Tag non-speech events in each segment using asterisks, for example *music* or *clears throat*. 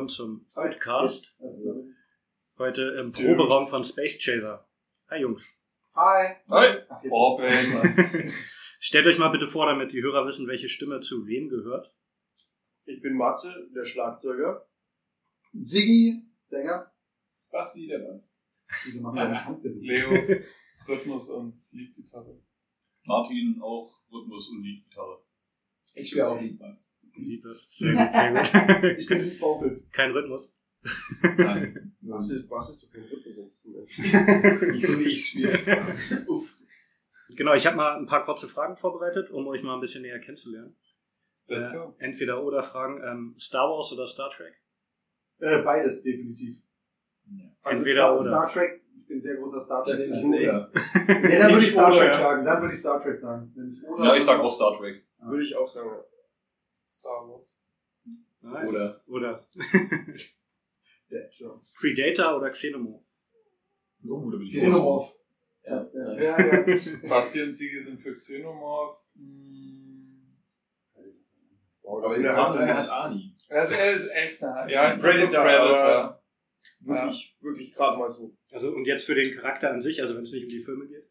willkommen zum. Podcast. Also, Heute im Proberaum von Space Chaser. Hi Jungs. Hi. Hi. Ach, *laughs* Stellt euch mal bitte vor, damit die Hörer wissen, welche Stimme zu wem gehört. Ich bin Matze, der Schlagzeuger. Ziggy, Sänger. Basti, der was? Wieso machen wir eine Handbewegung? *laughs* Leo, Rhythmus und Leadgitarre. Martin auch Rhythmus und Leadgitarre. Ich spiele auch Liedbass. Lied das. *laughs* Sehr gut, sehr Ich gut. bin *laughs* Lead Vocals. Kein Rhythmus. Nein, *laughs* Was ist, was ist so kein Rhythmusinstrument? nicht so wie ich spiele. Uff. Genau, ich habe mal ein paar kurze Fragen vorbereitet, um euch mal ein bisschen näher kennenzulernen. Let's Äh, go. entweder oder Fragen. Ähm, Star Wars oder Star Trek? Äh, beides, definitiv. Also Entweder Star, oder. Star Trek, ich bin sehr großer Star Dann Trek. ist es Fan. ein Oder. Nee, dann würde ich Star Trek ja. sagen. Dann würde ich Star Trek sagen. Ich oder Ja, ich sag auch Star Trek. Würde ich auch sagen. ja. Star Wars. Nein. Oder. Oder *laughs* Ja. Predator oder Xenomorph? Oh, da bin ich Xenomorph. Ja. Ja, ja. ja. *laughs* Basti und Sigi sind für Xenomorph. Hm. Aber in der hat Ani. Das ist echt eine. Ja, ich bin für Predator, Predator. Wirklich, wirklich gerade mal so. Also und jetzt für den Charakter an sich, also wenn es nicht um die Filme geht.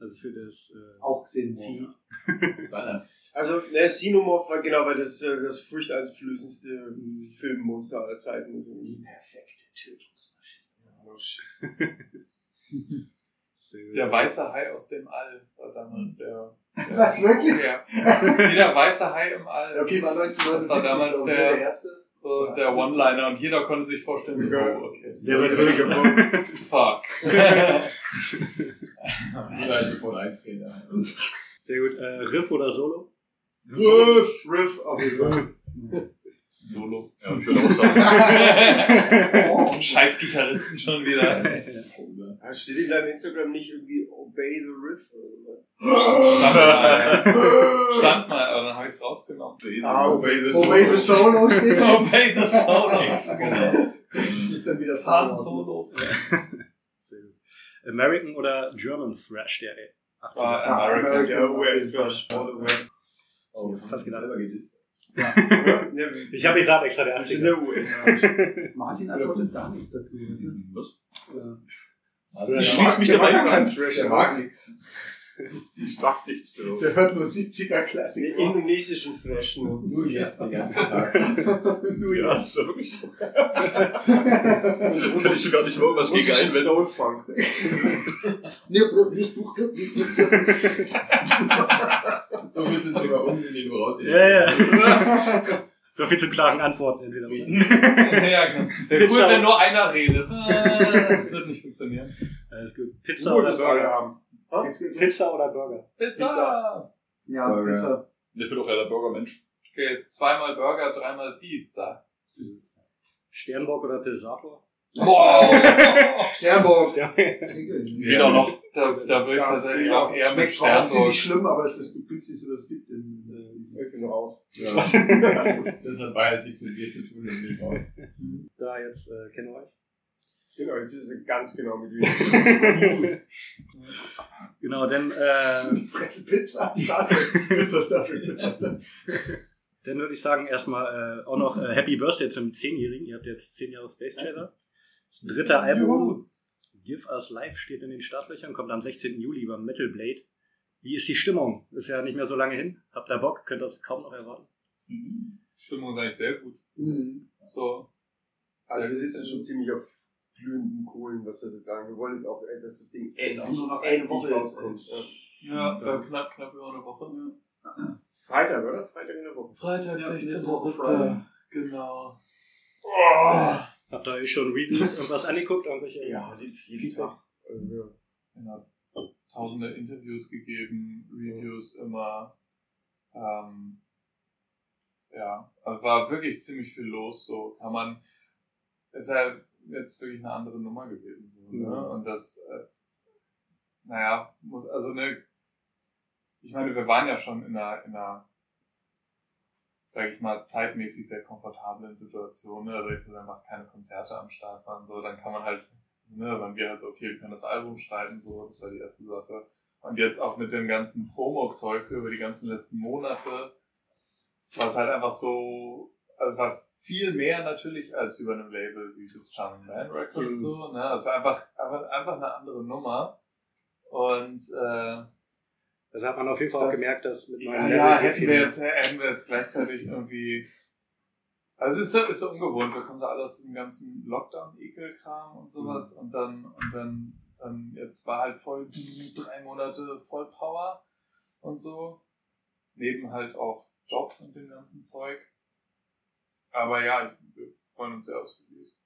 Also für das äh, Auch Vieh. Xenomorph. War das? *laughs* Also, ne, Xenomorph war genau, weil das äh, das furchteinflößendste Filmmonster aller Zeiten ist. irgendwie. Perfekte Tötungsmaschine. Oh. Der weiße Hai aus dem All war damals der. der Was, wirklich? Ja. Wie der weiße Hai im All. Okay, war 1979 Das war damals ich, der- der erste. So der One-Liner und jeder konnte sich vorstellen, so, oh, okay. Der wird böse. Fuck. Jeder sofort einfrieren. Sehr gut. Äh, Riff oder Solo? Riff, Riff, auf jeden Fall. Solo. Ja, ich würde auch sagen. Oh. Scheiß Gitarristen schon wieder. Ah, Steht in deinem Instagram nicht irgendwie Obey the Riff? Oder Stand mal, stand mal es rausgenommen. Ah, Obey the Obey the Solo steht da. *laughs* Obey the Solo. *laughs* Genau. Ist dann wieder das Han. Solo. American oder German Thrash der 80er? War Ah, American. American. Ja, US Thrash. All the way. Oh, Fast gedacht. selber gedisst. Ja, *laughs* Ich habe gesagt extra der Das ist 80er. der US Martin antwortet gar nichts dazu. Was? Also, Ich schließe mich dabei an. Thrash, der mag nichts. Ich mach nichts für Der hört nur 70er Den Klassik. indonesischen Thrash nur. Nur jetzt den ganzen Tag. *laughs* Nur Ja, das ist ja wirklich so. *laughs* Kann ich sogar nicht mal was gegen einwenden. Soul Funk. *laughs* Nee, bloß nicht Buch. So ein bisschen sogar unten, du raus. Ja, ja. So viel zu klaren Antworten entweder. ja, genau. Wäre cool, wenn nur einer redet. Ah, Das wird nicht funktionieren. Alles gut. Pizza Nur oder Burger? haben. Pizza oder Burger? Pizza. Pizza. Ja, Burger. Pizza. Ich bin doch eher der Burgermensch. Okay, zweimal Burger, dreimal Pizza. Sternbock oder Pilsator? Wow. *laughs* Sternburg. Stern Weder noch. Da, da würde ich tatsächlich ja. auch eher mit Schmeckt auch Sternburg. ziemlich schlimm, aber es ist das günstigste, was es gibt. In, Ich bin raus. Ja. *laughs* Das hat beides nichts mit dir zu tun, dann bin ich raus. Da jetzt äh, kennen wir euch. Genau, jetzt wissen wir ganz genau, mit wem. *laughs* Genau, denn äh, *laughs* Fresse Pizza, Star Trek. Pizza, Star Trek, Pizza, Star Trek. dann würde ich sagen erstmal äh, auch noch äh, Happy Birthday zum 10-Jährigen. Ihr habt jetzt 10 Jahre Space Chaser. Das dritte Album, Give Us Life, steht in den Startlöchern, kommt am 16. Juli beim Metal Blade. Wie ist die Stimmung? Ist ja nicht mehr so lange hin. Habt ihr Bock? Könnt ihr das kaum noch erwarten? Stimmung ist eigentlich sehr gut. Mhm. So. Also wir sitzen schon ziemlich auf glühenden Kohlen, was das jetzt sagen. Wir wollen jetzt auch, äh, dass das Ding endlich nur noch eine Woche rauskommt. Ja. Ja, knapp, knapp über eine Woche. Freitag, oder? Freitag in der Woche. Freitag, Ja, 16. nächste Woche Friday. Genau. Habt ihr euch schon Reviews irgendwas angeguckt? Irgendwelche Ja, jeden Feedback? Tag. Also, ja. Tausende Interviews gegeben, Reviews immer. Ähm, ja, also war wirklich ziemlich viel los. So kann man. Ist halt jetzt wirklich eine andere Nummer gewesen. So, ne? Mhm. Und das, äh, naja, muss, also ne, ich meine, wir waren ja schon in einer, in einer sage ich mal, zeitmäßig sehr komfortablen Situation, ne? dadurch, dass einfach keine Konzerte am Start waren, so, dann kann man halt, also, ne, wenn wir halt so, okay, wir können das Album schreiben, so, das war die erste Sache. Und jetzt auch mit dem ganzen Promo-Zeugs über die ganzen letzten Monate, war es halt einfach so, also es war viel mehr natürlich als über einem Label wie das Charming Man Records so. Ne? Es war einfach, einfach, einfach eine andere Nummer. Und äh, Das hat man auf jeden Fall auch Das- gemerkt, dass mit ja, neuen ja Level hätten, wir jetzt, hätten wir jetzt gleichzeitig irgendwie. Also es ist so, ist so ungewohnt, wir kommen so alle aus diesem ganzen Lockdown-Ekelkram und sowas und dann, und dann, dann jetzt war halt voll die drei Monate Vollpower und so. Neben halt auch Jobs und dem ganzen Zeug. Aber ja, wir freuen uns sehr aus Release.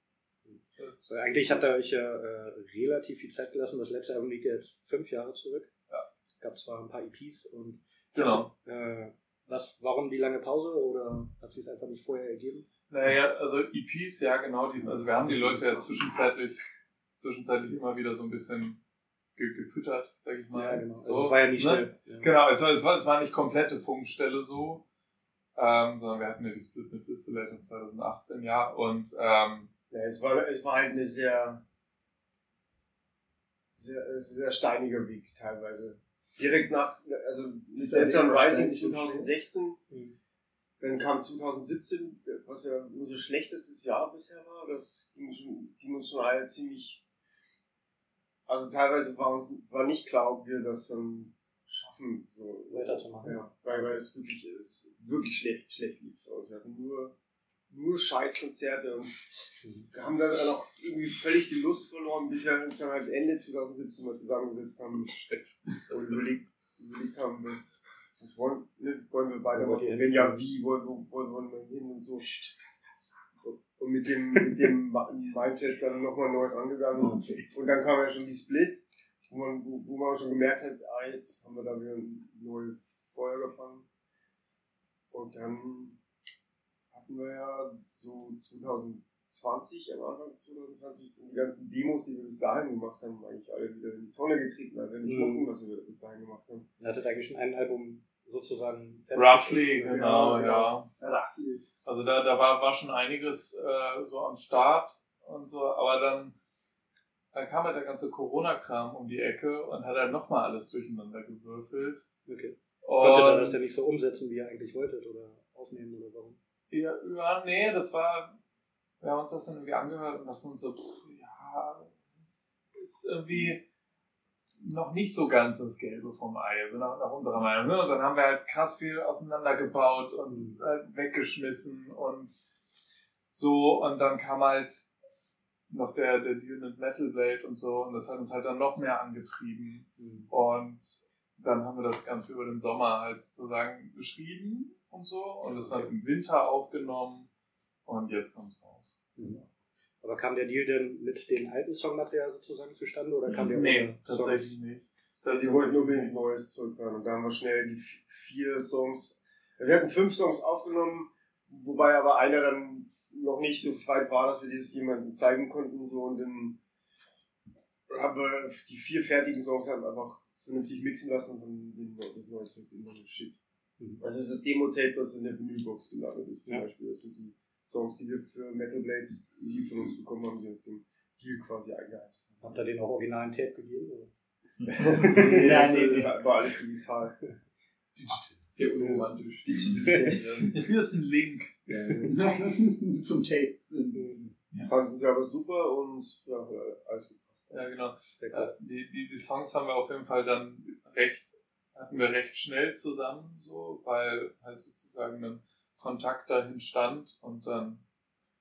Weil Eigentlich habt ihr euch ja äh, relativ viel Zeit gelassen. Das letzte Album liegt jetzt fünf Jahre zurück. Ja. Gab zwar ein paar EPs und Genau. äh, was, warum die lange Pause oder hat sich es einfach nicht vorher ergeben? Naja, also EPs, ja genau, die, also wir haben die Leute ja zwischenzeitlich, zwischenzeitlich immer wieder so ein bisschen ge gefüttert, sag ich mal. Ja, genau. Also So, es war ja nie ne? still. Ja. Genau, es war, es war, es war nicht komplette Funkstelle so, ähm, sondern wir hatten ja die Split mit Distillator 2018, ja, und ähm, Ja, es, war, es war halt eine sehr, sehr, sehr steiniger Weg teilweise. Direkt nach, also Dance on Rising steinig. 2016, Mhm. dann kam 2017, was ja unser schlechtestes Jahr bisher war. Das ging, schon, ging uns schon alle ziemlich. Also teilweise war uns war nicht klar, ob wir das dann schaffen, so Weiterzumachen. Ja, weil, weil es wirklich, es wirklich schlecht, schlecht lief. Also wir hatten nur, nur Scheißkonzerte und wir haben dann auch irgendwie völlig die Lust verloren, bis wir uns dann halt Ende 2017 mal zusammengesetzt haben und überlegt, überlegt haben, was wollen, ne, wollen wir weitermachen? Wenn ja, wie wollen, wo, wollen, wollen wir hin und so. Und mit dem, mit dem Mindset dann nochmal neu rangegangen. Und dann kam ja schon die Split, wo man, wo, wo man schon gemerkt hat, ah, jetzt haben wir da wieder ein neues Feuer gefangen. Und dann hatten wir ja so 2020, am Anfang 2020, dann die ganzen Demos, die wir bis dahin gemacht haben, eigentlich alle wieder in die Tonne getreten, weil wir nicht Mhm. wussten, was wir bis dahin gemacht haben. Ihr hattet eigentlich schon ein Album sozusagen roughly, Ja, genau, genau. ja. Raffi. Also da, da war, war schon einiges äh, so am Start und so, aber dann, dann kam halt der ganze Corona-Kram um die Ecke und hat halt nochmal alles durcheinander gewürfelt. Okay. Konntet ihr das denn nicht so umsetzen, wie ihr eigentlich wolltet oder aufnehmen oder warum? Ja, ja, nee, das war, wir haben uns das dann irgendwie angehört und dachten uns so, pff, ja, ist irgendwie noch nicht so ganz das Gelbe vom Ei, also nach, nach unserer Meinung. Ne? Und dann haben wir halt krass viel auseinandergebaut und äh, weggeschmissen und so. Und dann kam halt noch der, der Deal mit Metal Blade und so. Und das hat uns halt dann noch mehr angetrieben. Mhm. Und dann haben wir das Ganze über den Sommer halt sozusagen geschrieben und so. Und es hat im Winter aufgenommen. Und jetzt kommt's raus. Mhm. Aber kam der Deal denn mit dem alten Songmaterial sozusagen zustande oder kam der Nee, tatsächlich Songs? nicht. Die wollten unbedingt Neues zurückhören und da haben wir schnell die vi- vier Songs. Wir hatten fünf Songs aufgenommen, wobei aber einer dann noch nicht so weit war, dass wir das jemandem zeigen konnten. So und dann haben wir die vier fertigen Songs halt einfach vernünftig mixen lassen und dann den, das neue Zeug dann geschickt. Mhm. Also es ist das Demo-Tape, das in der Vinylbox gelandet ist zum Ja. Beispiel. Das sind die Songs, die wir für Metal Blade die von uns bekommen haben, die uns den Deal quasi eingeheimst haben. Habt ihr den auch originalen Tape gegeben? Oder? *laughs* nee, Nein, das nee, nee. war alles digital. Sehr unromantisch. *laughs* Hier ist ein Link. *laughs* Zum Tape. Fanden sie aber super und ja, alles gut. Ja, genau. Ja, die, die, die Songs haben wir auf jeden Fall dann recht, hatten wir recht schnell zusammen, so, weil halt sozusagen ein Kontakt dahin stand und dann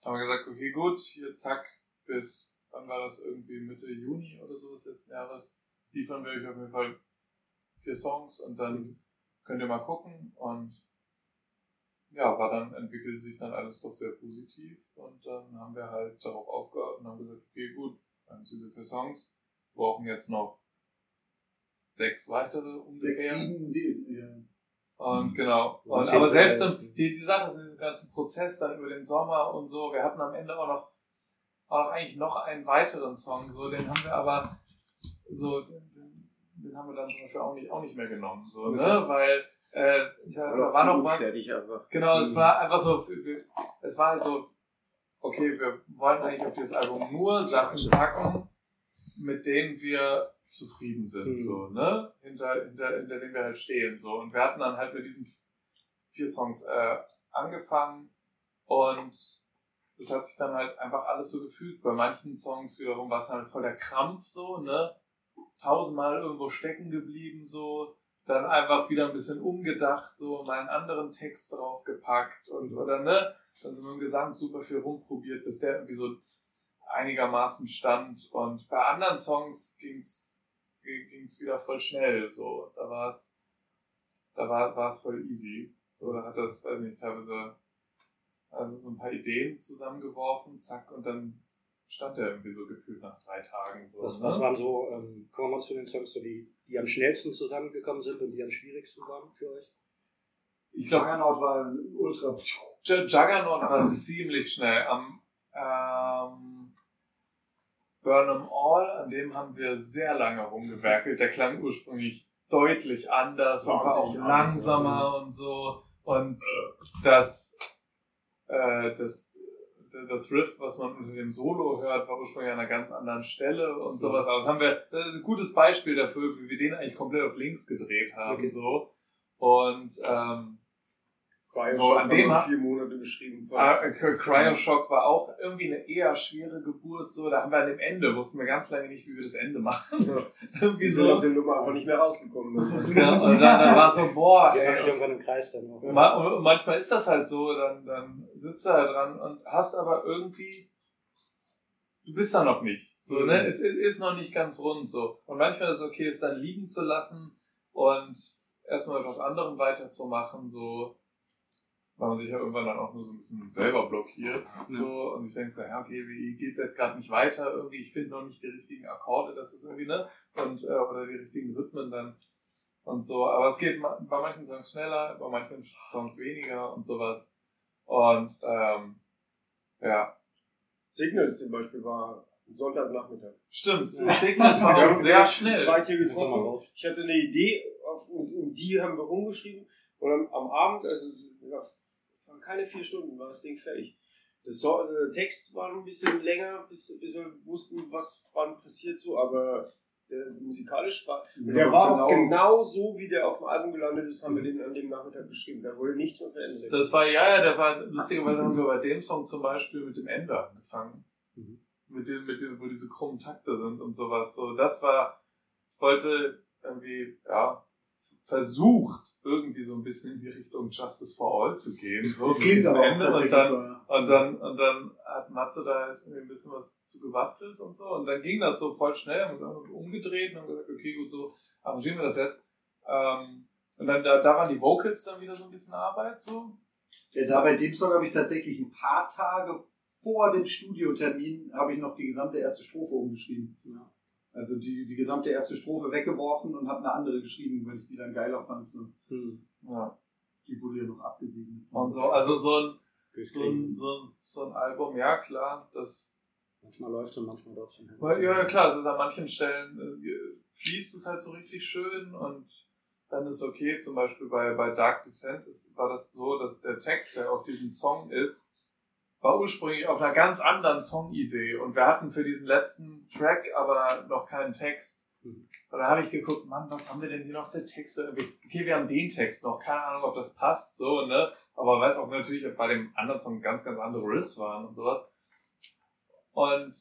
haben wir gesagt, okay, gut, hier zack, bis, wann war das irgendwie Mitte Juni oder so des letzten Jahres, liefern wir euch auf jeden Fall vier Songs und dann könnt ihr mal gucken und ja, war dann, entwickelte sich dann alles doch sehr positiv und dann haben wir halt darauf aufgehört und haben gesagt, okay, gut, wir haben diese vier Songs, brauchen jetzt noch sechs weitere Sechs, ungefähr. sieben, sieben. Ja. Und genau. Ja, Und, aber selbst dann, die, die Sache ist, diesen ganzen Prozess dann über den Sommer und so, wir hatten am Ende auch noch, auch eigentlich noch einen weiteren Song, so, den haben wir aber so, den, den, den haben wir dann zum Beispiel auch nicht, auch nicht mehr genommen, so, ne, weil, äh, da, da war noch was, Fertig einfach. Genau, es Mhm. war einfach so, es war halt so, okay, wir wollen eigentlich auf dieses Album nur Sachen packen, mit denen wir zufrieden sind, Mhm. so, ne? Hinter, hinter, hinter denen wir halt stehen, so. Und wir hatten dann halt mit diesen vier Songs äh, angefangen und das hat sich dann halt einfach alles so gefügt. Bei manchen Songs wiederum war es halt voll der Krampf so, ne? Tausendmal irgendwo stecken geblieben so, dann einfach wieder ein bisschen umgedacht, so mal einen anderen Text draufgepackt und oder ne? Dann sind wir im Gesang super viel rumprobiert, bis der irgendwie so einigermaßen stand. Und bei anderen Songs ging's ging's wieder voll schnell. So, da war es, da war war es voll easy. So, da hat das, weiß nicht, teilweise also so ein paar Ideen zusammengeworfen, zack, und dann stand er irgendwie so gefühlt nach drei Tagen so. Was, ne? was waren so, ähm, kommen wir mal zu den Songs, so die, die am schnellsten zusammengekommen sind und die am schwierigsten waren für euch? Ich glaube, Juggernaut war ultra. J- Juggernaut war ziemlich schnell. Am ähm, Burnham All, an dem haben wir sehr lange rumgewerkelt. Der klang ursprünglich deutlich anders und war auch langsamer und so. Und das, äh, das, das Riff, was man unter dem Solo hört, war ursprünglich an einer ganz anderen Stelle und sowas. Aber das haben wir, das ist ein gutes Beispiel dafür, wie wir den eigentlich komplett auf links gedreht haben, Okay. so. Und, ähm, Ja So, an dem haben wir ha- vier Monate geschrieben. Ah, fast. Cry- Cryoshock war auch irgendwie eine eher schwere Geburt. So, da haben wir an dem Ende, wussten wir ganz lange nicht, wie wir das Ende machen. Ja. *laughs* irgendwie so. ist der Nummer einfach nicht mehr rausgekommen? Ne? *laughs* Ja, und dann, dann war so, boah, Ja, ey. irgendwann im Kreis dann auch. Ma und manchmal ist das halt so, dann, dann sitzt du da dran und hast aber irgendwie, du bist da noch nicht. So, Mhm. ne? Es ist noch nicht ganz rund so. Und manchmal ist es okay, es dann liegen zu lassen und erstmal mit was anderem weiterzumachen, so, weil man sich ja irgendwann dann auch nur so ein bisschen selber blockiert. So, und ich denke so, ja, okay, wie geht's jetzt gerade nicht weiter? Irgendwie, ich finde noch nicht die richtigen Akkorde, das ist irgendwie, ne? Und, äh, oder die richtigen Rhythmen dann und so. Aber es geht bei manchen Songs schneller, bei manchen Songs weniger und sowas. Und ähm, ja, Signals zum Beispiel war Sonntagnachmittag. stimmt. Signals war *laughs* Wir auch sehr schnell. zweit hier getroffen. Ich hatte eine Idee auf, und, und die haben wir rumgeschrieben. Und am, am Abend, also es ja, waren keine vier Stunden, war das Ding fertig. Das so, der Text war ein bisschen länger, bis, bis wir wussten, was wann passiert so, aber der, musikalisch war. Und der war auch genau so, wie der auf dem Album gelandet ist, haben wir den an dem Nachmittag geschrieben. Da wurde nichts mehr verändert. Das war, ja, ja, der war, lustigerweise haben wir bei dem Song zum Beispiel mit dem Ende angefangen. Mhm. Mit dem, mit dem, wo diese krummen Takte sind und sowas. So, das war, ich wollte irgendwie, ja, versucht, irgendwie so ein bisschen in die Richtung Justice for All zu gehen. So, Das diesem aber Ende und dann, so, ja. Und dann, und dann hat Matze da halt irgendwie ein bisschen was zu gebastelt und so. Und dann ging das so voll schnell, haben wir es einfach umgedreht und haben gesagt, okay, gut, so arrangieren wir das jetzt. Ähm, und dann, da, da waren die Vocals dann wieder so ein bisschen Arbeit, so. Ja, da bei dem Song habe ich tatsächlich ein paar Tage vor dem Studiotermin habe ich noch die gesamte erste Strophe umgeschrieben. Ja. Also die, die gesamte erste Strophe weggeworfen und habe eine andere geschrieben, weil ich die dann geiler fand. So. Hm. Ja. Die wurde ja noch abgesegnet. Und so, also so ein, so ein, so ein, so ein Album, ja klar, das, Manchmal läuft und manchmal dort zum ja, ja klar, es ist an manchen Stellen, äh, fließt es halt so richtig schön und dann ist okay, zum Beispiel bei, bei Dark Descent ist, war das so, dass der Text, der auf diesem Song ist, war ursprünglich auf einer ganz anderen Songidee und wir hatten für diesen letzten Track aber noch keinen Text. Mhm. Und da habe ich geguckt, Mann, was haben wir denn hier noch für Texte? Okay, wir haben den Text noch, keine Ahnung, ob das passt, so, ne? Aber weiß auch natürlich, bei dem anderen Song ganz, ganz andere Riffs waren und sowas. Und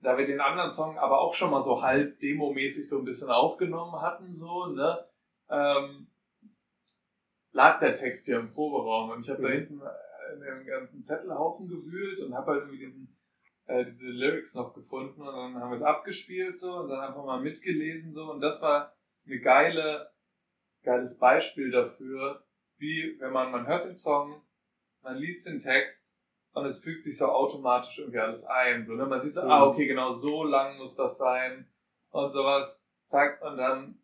da wir den anderen Song aber auch schon mal so halb demomäßig so ein bisschen aufgenommen hatten, so, ne, ähm, lag der Text hier im Proberaum und ich habe da Mhm. hinten äh, in dem ganzen Zettelhaufen gewühlt und habe halt irgendwie diesen, äh, diese Lyrics noch gefunden und dann haben wir es abgespielt so und dann einfach mal mitgelesen so und das war eine geile, geiles Beispiel dafür, wie wenn man, man hört den Song, man liest den Text und es fügt sich so automatisch irgendwie alles ein. So, ne? Man sieht so, Mhm. ah, okay, genau so lang muss das sein und sowas. Zack, und dann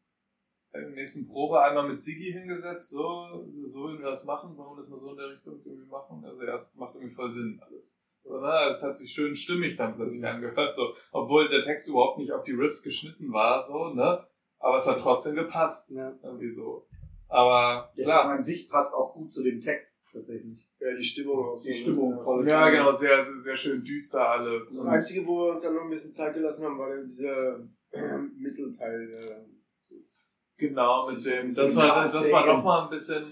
im nächsten Probe einmal mit Sigi hingesetzt, so, so würden wir das machen, wollen wir das mal so in der Richtung irgendwie machen. Also ja, es macht irgendwie voll Sinn alles. So, ne? Es hat sich schön stimmig dann plötzlich Mhm. angehört, so, obwohl der Text überhaupt nicht auf die Riffs geschnitten war, so, ne? Aber es hat trotzdem gepasst. Ja. Irgendwie so. Aber Der klar. An sich passt auch gut zu dem Text tatsächlich. Ja, die Stimmung auch. Die so, Stimmung voll. Ja, genau, sehr, sehr, sehr schön düster alles. Das Einzige, wo wir uns dann noch ein bisschen Zeit gelassen haben, war dann dieser äh, *clears throat* Mittelteil. Genau, mit dem, das war, das war noch mal ein bisschen,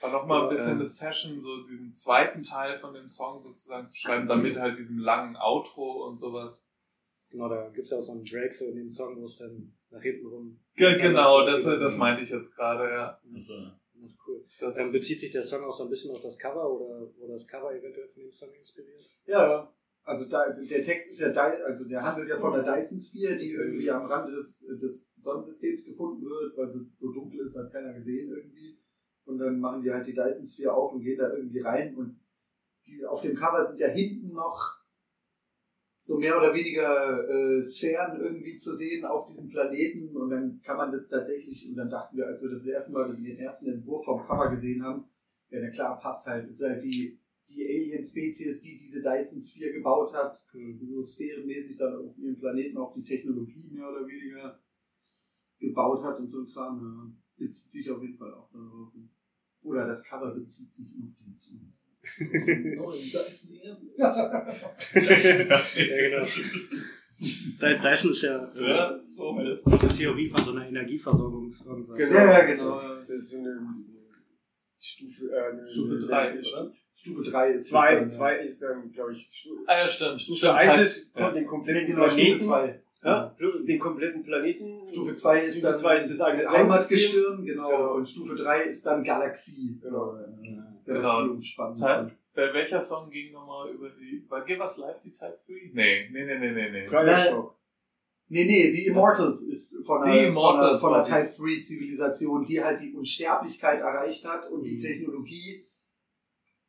war nochmal ein bisschen eine Session, so diesen zweiten Teil von dem Song sozusagen zu schreiben, damit halt diesem langen Outro und sowas. Genau, da gibt es ja auch so einen Drake so in dem Song, wo es dann nach hinten rum. Ge genau, das, das meinte ich jetzt gerade, ja. Also, Das ist cool. Das, Ähm, bezieht sich der Song auch so ein bisschen auf das Cover oder wurde das Cover eventuell von dem Song inspiriert? Ja, ja. Also da, der Text ist ja, also der handelt ja von der Dyson Sphere, die irgendwie am Rande des, des Sonnensystems gefunden wird, weil sie so dunkel ist, hat keiner gesehen irgendwie. Und dann machen die halt die Dyson Sphere auf und gehen da irgendwie rein. Und die, auf dem Cover sind ja hinten noch so mehr oder weniger äh, Sphären irgendwie zu sehen auf diesem Planeten. Und dann kann man das tatsächlich, und dann dachten wir, als wir das, das erste Mal den ersten Entwurf vom Cover gesehen haben, ja, na klar, passt halt. Ist halt die, die Alien-Spezies, die diese Dyson Sphere gebaut hat, so sphärenmäßig dann auf ihrem Planeten auch die Technologie mehr oder weniger gebaut hat und so ein Kram. Ja. Bezieht sich auf jeden Fall auch darauf. Oder das Cover bezieht sich auf den Song. Neuen Dyson *laughs* ja, genau. Dy- Dyson ist ja äh, ja, so so eine Theorie von so einer Energieversorgungs irgendwas. Genau. Ja, ja, genau. Das ist so eine Stufe, äh, Stufe eine- drei, eine oder? Stufe 3 ist Zwei, es dann, zwei ist dann, glaube ich, Stu ah ja, stimmt. Stufe Stimmt, 1 halt- ist ja. den kompletten Genau, Stufe Planeten. 2. Ja, den kompletten Planeten. Stufe 2 ist Stufe dann zwei ist das eigene Heimatgestirn, genau. Genau. Und Stufe 3 ist dann Galaxie. Genau. Äh, Genau. Galaxie umspannt. Teil- Äh, welcher Song ging nochmal über die. War Give Us Life die Type 3? Nee, nee, nee, nee, nee. nee. Cryoshock. Nee, nee, die Immortals ist von Die einer, von einer, von einer Type dies. 3 Zivilisation, die halt die Unsterblichkeit erreicht hat und die Mhm. Technologie,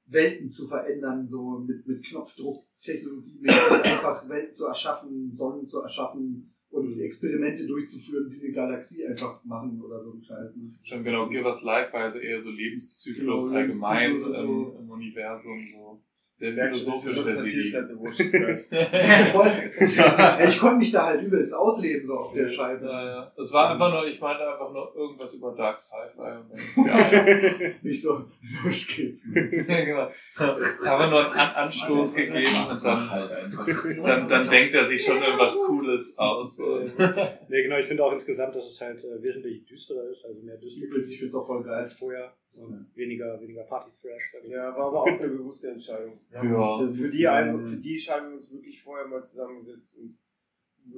Welten zu verändern, so mit, mit Knopfdruck-Technologie, *coughs* einfach Welten zu erschaffen, Sonnen zu erschaffen und Mhm. Experimente durchzuführen, wie eine Galaxie einfach machen oder so ein Scheiß. Ne? Schon genau, Give Us Life war also eher so Lebenszyklus Genau, allgemein Lebenszyklus, im, so. im Universum. So. Sehr Merkst du, das ist philosophisch was der passiert Sigi. Guys. *laughs* Ja, ich konnte mich da halt übelst ausleben, so auf der Scheibe. Ja, ja. Es war einfach nur, ich meinte einfach nur irgendwas über Dark Sci-Fi. und dann- *laughs* Ja, Nicht so, los geht's. ja, *laughs* genau. Einfach nur einen An Anstoß gegeben und dann, halt einfach. dann, dann denkt er sich schon irgendwas Cooles aus. Nee, genau, ich finde auch insgesamt, dass es halt äh, wesentlich düsterer ist, also mehr Dystopie ich find's auch voll geil. als vorher. Und weniger, weniger Party-Thrash. Ja, war aber auch eine bewusste Entscheidung. Ja. Für die, ein, für die haben wir uns wirklich vorher mal zusammengesetzt und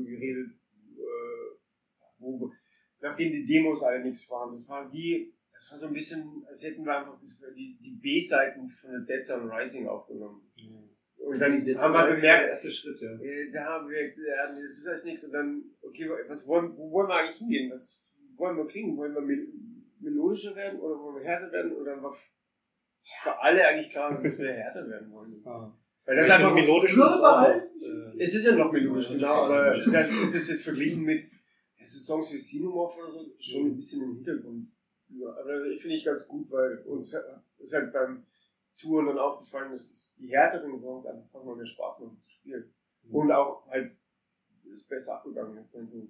geredet, äh, wo, nachdem die Demos alle nichts waren. Das waren die, das war so ein bisschen, als hätten wir einfach das, die, die B-Seiten von der Dead Sun Rising aufgenommen. Und dann Jetzt haben wir der bemerkt, erste Schritt, ja. äh, da haben wir gemerkt, ja, nee, das ist alles nichts. Und dann, okay, was wollen, wo wollen wir eigentlich hingehen? Was wollen wir kriegen? Wollen wir melodischer werden oder wollen wir härter werden? Und dann war für alle eigentlich klar, dass wir härter werden wollen. Ah. Weil das einfach melodisch ist äh, Es ist ja noch melodisch, genau, aber dann ist es jetzt verglichen mit so Songs wie Sinomorph oder so schon ein bisschen im Hintergrund. Ja, aber ich finde ich ganz gut, weil uns ist halt beim Touren dann aufgefallen, dass es die härteren Songs einfach tausendmal mehr Spaß machen zu spielen. Und auch halt es besser abgegangen ist dann so.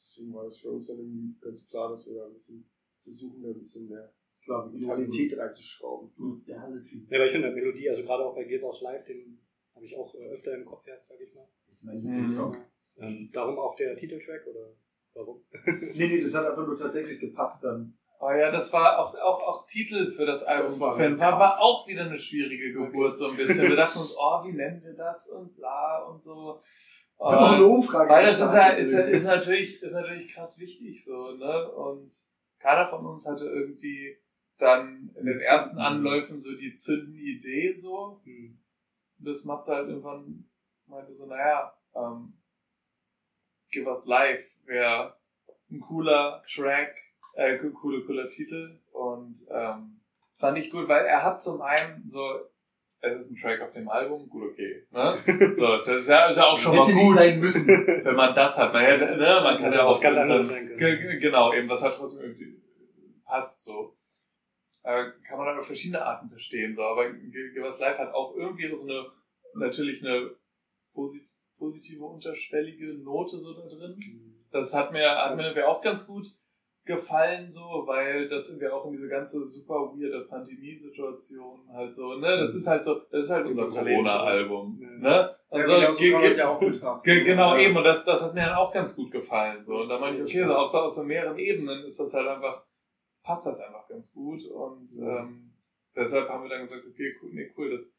Deswegen war das für uns dann irgendwie ganz klar, dass wir da ein bisschen versuchen, da ein bisschen mehr Klar, Vitalität reinzuschrauben. Ja, Ja, aber ich finde Melodie, also gerade auch bei Give Us Live, den habe ich auch äh, öfter im Kopf gehabt, sag ich mal. Ich meine, Mhm. Song. Ähm, darum auch der Titeltrack oder warum? *laughs* Nee, nee, das hat einfach nur tatsächlich gepasst dann. Oh ja, das war auch, auch, auch Titel für das Album Das war War, war auch wieder eine schwierige Geburt, so ein bisschen. Wir dachten uns, *laughs* oh, wie nennen wir das und bla und so. Wir haben noch eine Und, Umfrage weil das ist, ja, gestartet. ist, ja, ist, natürlich, ist natürlich krass wichtig, so, ne? Und keiner von uns hatte irgendwie dann in den ersten Anläufen so die zündende Idee, so. Hm. bis Matze halt irgendwann meinte so, naja, ähm, Give Us Life wäre ein cooler Track, äh, co- cooler, cooler Titel und ähm, fand ich gut, weil er hat zum einen so, es ist ein Track auf dem Album, gut, okay, ne? *laughs* So, das ist ja, ist ja auch schon mal Hätte nicht gut, sein müssen. wenn man das hat. Man, hätte, ne, man kann ja auch was ganz dann- anderes sein können. Ge- ge- Genau, eben, was halt trotzdem irgendwie passt so. Äh, kann man dann auf verschiedene Arten verstehen, so, aber Ge- Give Us Life hat auch irgendwie so eine, natürlich eine posit positive, unterschwellige Note so da drin. Das hat mir, hat mir auch ganz gut gefallen, so, weil das irgendwie auch in diese ganze super weirde Pandemie-Situation halt so, ne, das ist halt so, das ist halt unser Corona-Album, Ja. ne? Und Ja, so, genau, so kann man ja auch betrachten. Genau, Ja. eben. Und das, das hat mir dann auch ganz gut gefallen. So. Und da meine ich, okay, so aus, aus so mehreren Ebenen ist das halt einfach, passt das einfach ganz gut und ähm, deshalb haben wir dann gesagt, okay, cool, nee, cool, das,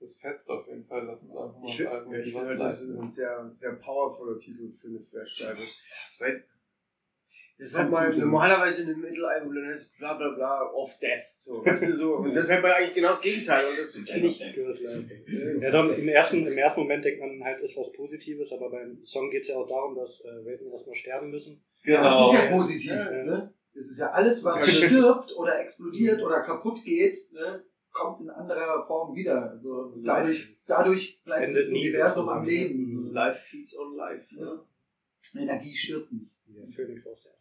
das fetzt auf jeden Fall, lass uns einfach mal Ich, find- sagen, ja, ich was finde, das live ist ein sehr, sehr powervoller Titel für eine Thrash-Scheibe. Weil das ist halt mal normalerweise in einem Mittelalbum, dann heißt es bla bla bla, off death. So, weißt du, so. Und das ist halt mal eigentlich genau das Gegenteil. Und das finde ich. Ja, dann im ersten, im ersten Moment denkt man halt, ist was Positives, aber beim Song geht es ja auch darum, dass äh, Raven erstmal sterben müssen. Ja, das Genau. ist ja positiv. Ja. Ne? Das ist ja alles, was Ja. stirbt oder explodiert oder kaputt geht, ne? kommt in anderer Form wieder. Also dadurch, dadurch bleibt Endet das Universum am Leben. Life feeds on life. Ne? Energie stirbt nicht. Der Phönix aus der.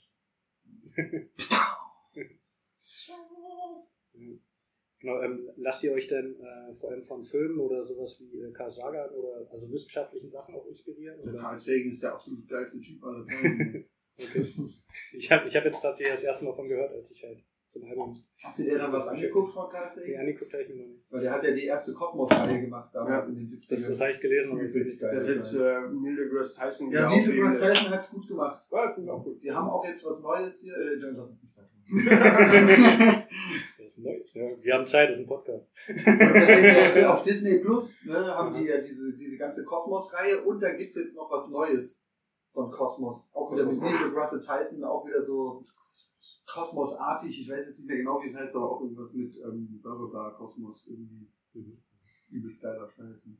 *laughs* Genau, ähm, lasst ihr euch denn äh, vor allem von Filmen oder sowas wie äh, Carl Sagan oder also wissenschaftlichen Sachen auch inspirieren? Der Oder? Carl Sagan ist der absolut geilste Typ aller Zeiten. *laughs* Okay. Ich habe ich hab jetzt tatsächlich das erste Mal von gehört, als ich halt zum Album Hast du dir dann was angeguckt von Carl nee, angeguckt habe ich mir noch nicht. Weil der hat ja die erste Kosmos-Reihe gemacht, damals Ja. in den Das, 70ern. das habe ich gelesen. aber ich. Das ist jetzt äh, Neil deGrasse Tyson. ja, Neil auf deGrasse Tyson hat's gut gemacht. Ja, finde ich auch gut. Die haben auch jetzt was Neues hier. Äh, lass uns nicht da *laughs* *laughs* Das ist neu. Ja, wir haben Zeit, das ist ein Podcast. Und auf, *laughs* auf Disney Plus ne, haben die ja diese, diese ganze Kosmos-Reihe und da gibt's jetzt noch was Neues von Kosmos. Auch wieder mit Neil deGrasse Tyson, auch wieder so Kosmos-artig. Ich weiß jetzt nicht mehr genau, wie es heißt, aber auch irgendwas mit ähm, bla bla bla, Kosmos. Irgendwie übelst geiler Scheiß. ne?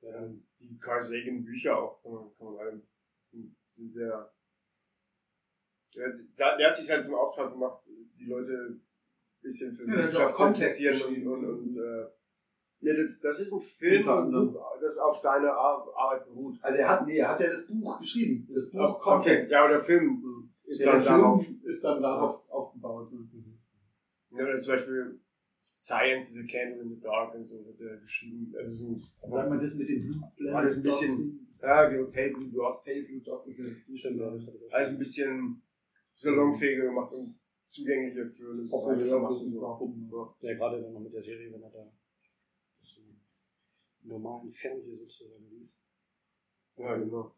Ja, die Carl Sagan Bücher auch, kann man, kann man sind, sind sehr. Ja, der hat sich halt zum Auftrag gemacht, die Leute ein bisschen für Ja, Wissenschaft zu interessieren und, und, und äh, ja, das, das ist ein Film. Buch, das auf seine Ar Arbeit beruht. Also er hat, nee, er hat ja das Buch geschrieben. Das Buch Auch Content. Ja, aber der Film ist Ja, dann der darauf. Ist dann darauf aufgebaut. ne? Ja, oder zum Beispiel Science is a Candle in the Dark und so wird er geschrieben. Also so, Sag mal, das mit dem Blutblenden. Alles ein bisschen- ja, genau, Pale Blue Dot. Pale Blue Dot ist ja das ja, das Also ein bisschen salonfähiger gemacht und zugänglicher für eine Populärer Masse. Publikum. So. Ja, gerade dann noch mit der Serie, wenn er da so im normalen Fernsehen sozusagen lief. Ja, genau.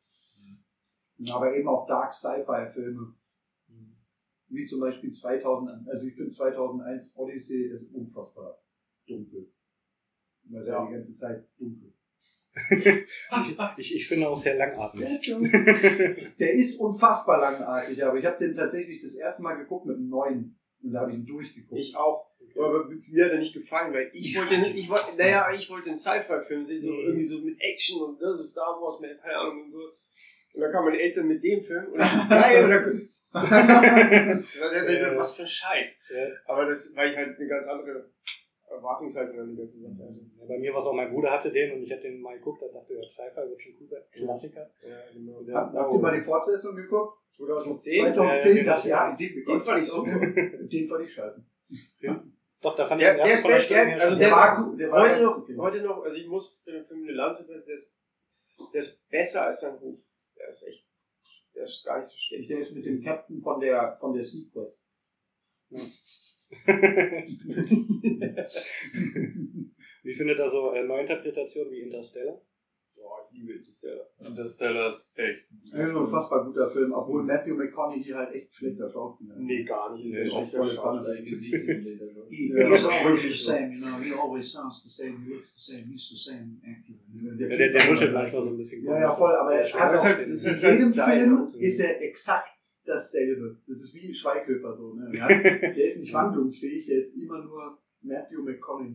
Aber eben auch Dark Sci-Fi-Filme. Wie zum Beispiel 2000, also ich finde 2001 Odyssey ist unfassbar dunkel. Weil ja. Ja. die ganze Zeit dunkel. *laughs* Ich, ich finde auch sehr langatmig. *laughs* Der ist unfassbar langartig, aber ich habe den tatsächlich das erste Mal geguckt mit einem neuen. Und da habe ich ihn durchgeguckt. Ich auch. Aber mir hat er nicht gefallen, weil ich, Ich wollte, ihn ich wollte, naja, ich wollte einen Sci-Fi-Film sehen, so Mhm. irgendwie so mit Action und das ist Star Wars, mit, keine Ahnung und sowas. Und dann kamen meine Eltern mit dem Film und ich, *laughs* geil, und dann, *laughs* war Ja. was für ein Scheiß. Ja. Aber das, weil ich halt eine ganz andere Erwartungshaltung an die ganze Sache hatte. Ja, bei mir war es auch, mein Bruder hatte den und ich hatte den mal geguckt, da dachte ich, ja, Sci-Fi wird schon cool sein. Klassiker. Ja, genau. Ja. Habt, ihr mal die Fortsetzung geguckt? 2010? 2010, Ja, das den- ja, den, Den fand ich super. Den fand ich scheiße. Doch, da fand ich Der, den der ersten ist von der her also der war gut, der war heute noch, okay. heute noch, also ich muss für den Film eine Lanze setzen, der ist, der ist besser als sein Ruf. Der ist echt, der ist gar nicht so schlecht. Der ist mit dem Captain von der, von der Sequest. Wie findet er so äh, Neuinterpretationen wie Interstellar? Boah, ich liebe Interstellar. Interstellar ist echt. Ein unfassbar guter Film, obwohl Matthew McConaughey halt echt schlechter Schauspieler ist. Nee, gar nicht. Nee, Ist auch ein schlechter Schauspieler. Kanne. *laughs* He Ja, he's aber always the same, you know. He always sounds the same. He looks the same. He's the same actor. Ja, der, der nuschelt manchmal so ein bisschen. Ja, ja, voll, aber er Der hat auch, halt- in halt jedem Film ist er exakt dasselbe. Das ist wie Schweighöfer so. Ne? Er hat, *laughs* der ist nicht wandlungsfähig, der ist immer nur Matthew McConaughey.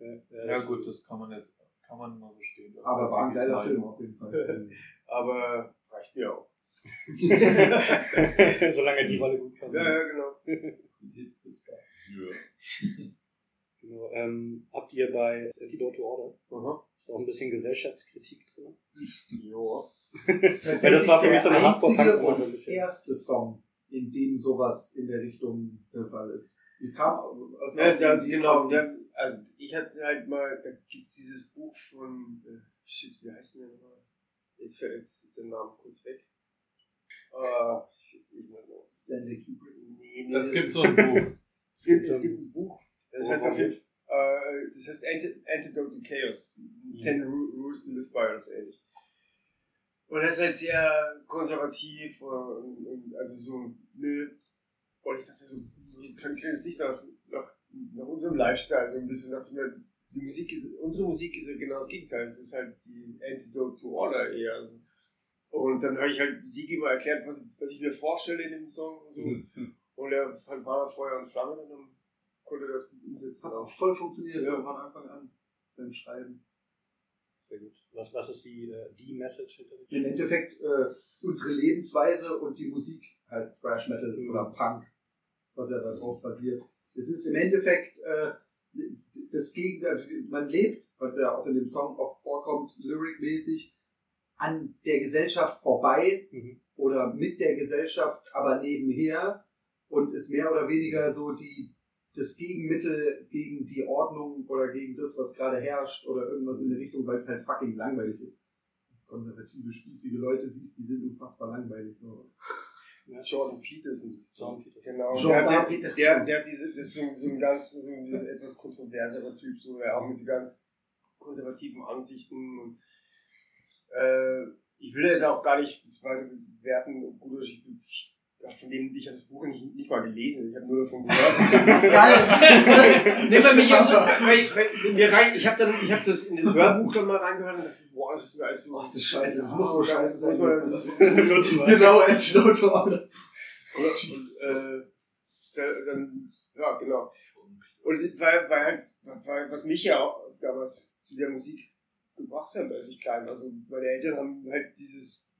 Ja, ja, Ja das- gut, das kann man jetzt kann man immer so stehen lassen. Aber war ein geiler. Film auf jeden Fall. *laughs* Aber reicht mir auch. *laughs* Solange die Rolle gut kann. Ja, ja, genau. It's this guy. Genau. Ähm, habt ihr bei Antidote to Order, Aha. ist auch ein bisschen Gesellschaftskritik drin? *laughs* Tatsächlich das war für mich so der eine ein und bisschen. erste Song, in dem sowas in der Richtung der Fall ist. Die kam aus Ja, da, die genau. Da, also ich hatte halt mal, da gibt's dieses Buch von, äh, shit, wie heißt denn der nochmal? Jetzt, jetzt ist der Name kurz weg. Äh, shit, ich meine, Stanley Kubrick. nee, nee, Es das- gibt so ein Buch. *laughs* Es gibt, es gibt ein Buch, das heißt, auf jeden, äh, das heißt Anti Antidote to Chaos. Ten Ru- Rules to Live By oder so ähnlich. Und das ist halt sehr konservativ und, und also so, nö. Und ich dachte so, klingt jetzt nicht nach, nach, nach unserem Lifestyle so ein bisschen. Dachte mir, die Musik ist, unsere Musik ist ja genau das Gegenteil. Es ist halt die Antidote to Order eher. Und dann habe ich halt Sigi mal erklärt, was, was ich mir vorstelle in dem Song und so. Und er fand war Feuer und Flamme und dann konnte er das gut umsetzen. Hat auch voll funktioniert Ja. von Anfang an beim Schreiben. Sehr gut. Was, was ist die, äh, die Message hinter dem Im Endeffekt äh, unsere Lebensweise und die Musik, halt Thrash Metal Mhm. oder Punk, was ja darauf basiert. Es ist im Endeffekt äh, das Gegenteil. Man lebt, was ja auch in dem Song oft vorkommt, lyricmäßig, an der Gesellschaft vorbei Mhm. oder mit der Gesellschaft, aber nebenher und ist mehr oder weniger so die das Gegenmittel gegen die Ordnung oder gegen das, was gerade herrscht oder irgendwas in der Richtung, weil es halt fucking langweilig ist. Konservative, spießige Leute siehst, die sind unfassbar langweilig. So. Jordan Peterson. Jordan Peterson. Genau. Jordan der, der, Peterson. Der, der hat diese, ist so, ein- so ein ganz, so ein dieser etwas kontroverserer Typ, so, der auch mit so ganz konservativen Ansichten und, äh, ich will jetzt auch gar nicht das weiter bewerten, gut, ich von dem, ich habe das Buch nicht, nicht mal gelesen, ich habe nur davon *laughs* gehört. Geil! *laughs* Nee, so, *laughs* weil, weil, mir rein, ich habe dann, ich habe das in das Hörbuch dann mal reingehört und dachte, boah, das ist mir alles so. Boah, ist das scheiße, das muss so scheiße sein. genau, Antidote to Order. Und, äh, da, dann, ja, genau. Und weil, weil halt, weil, was mich ja auch damals zu der Musik gebracht hat, als ich klein war. Also meine Eltern haben halt dieses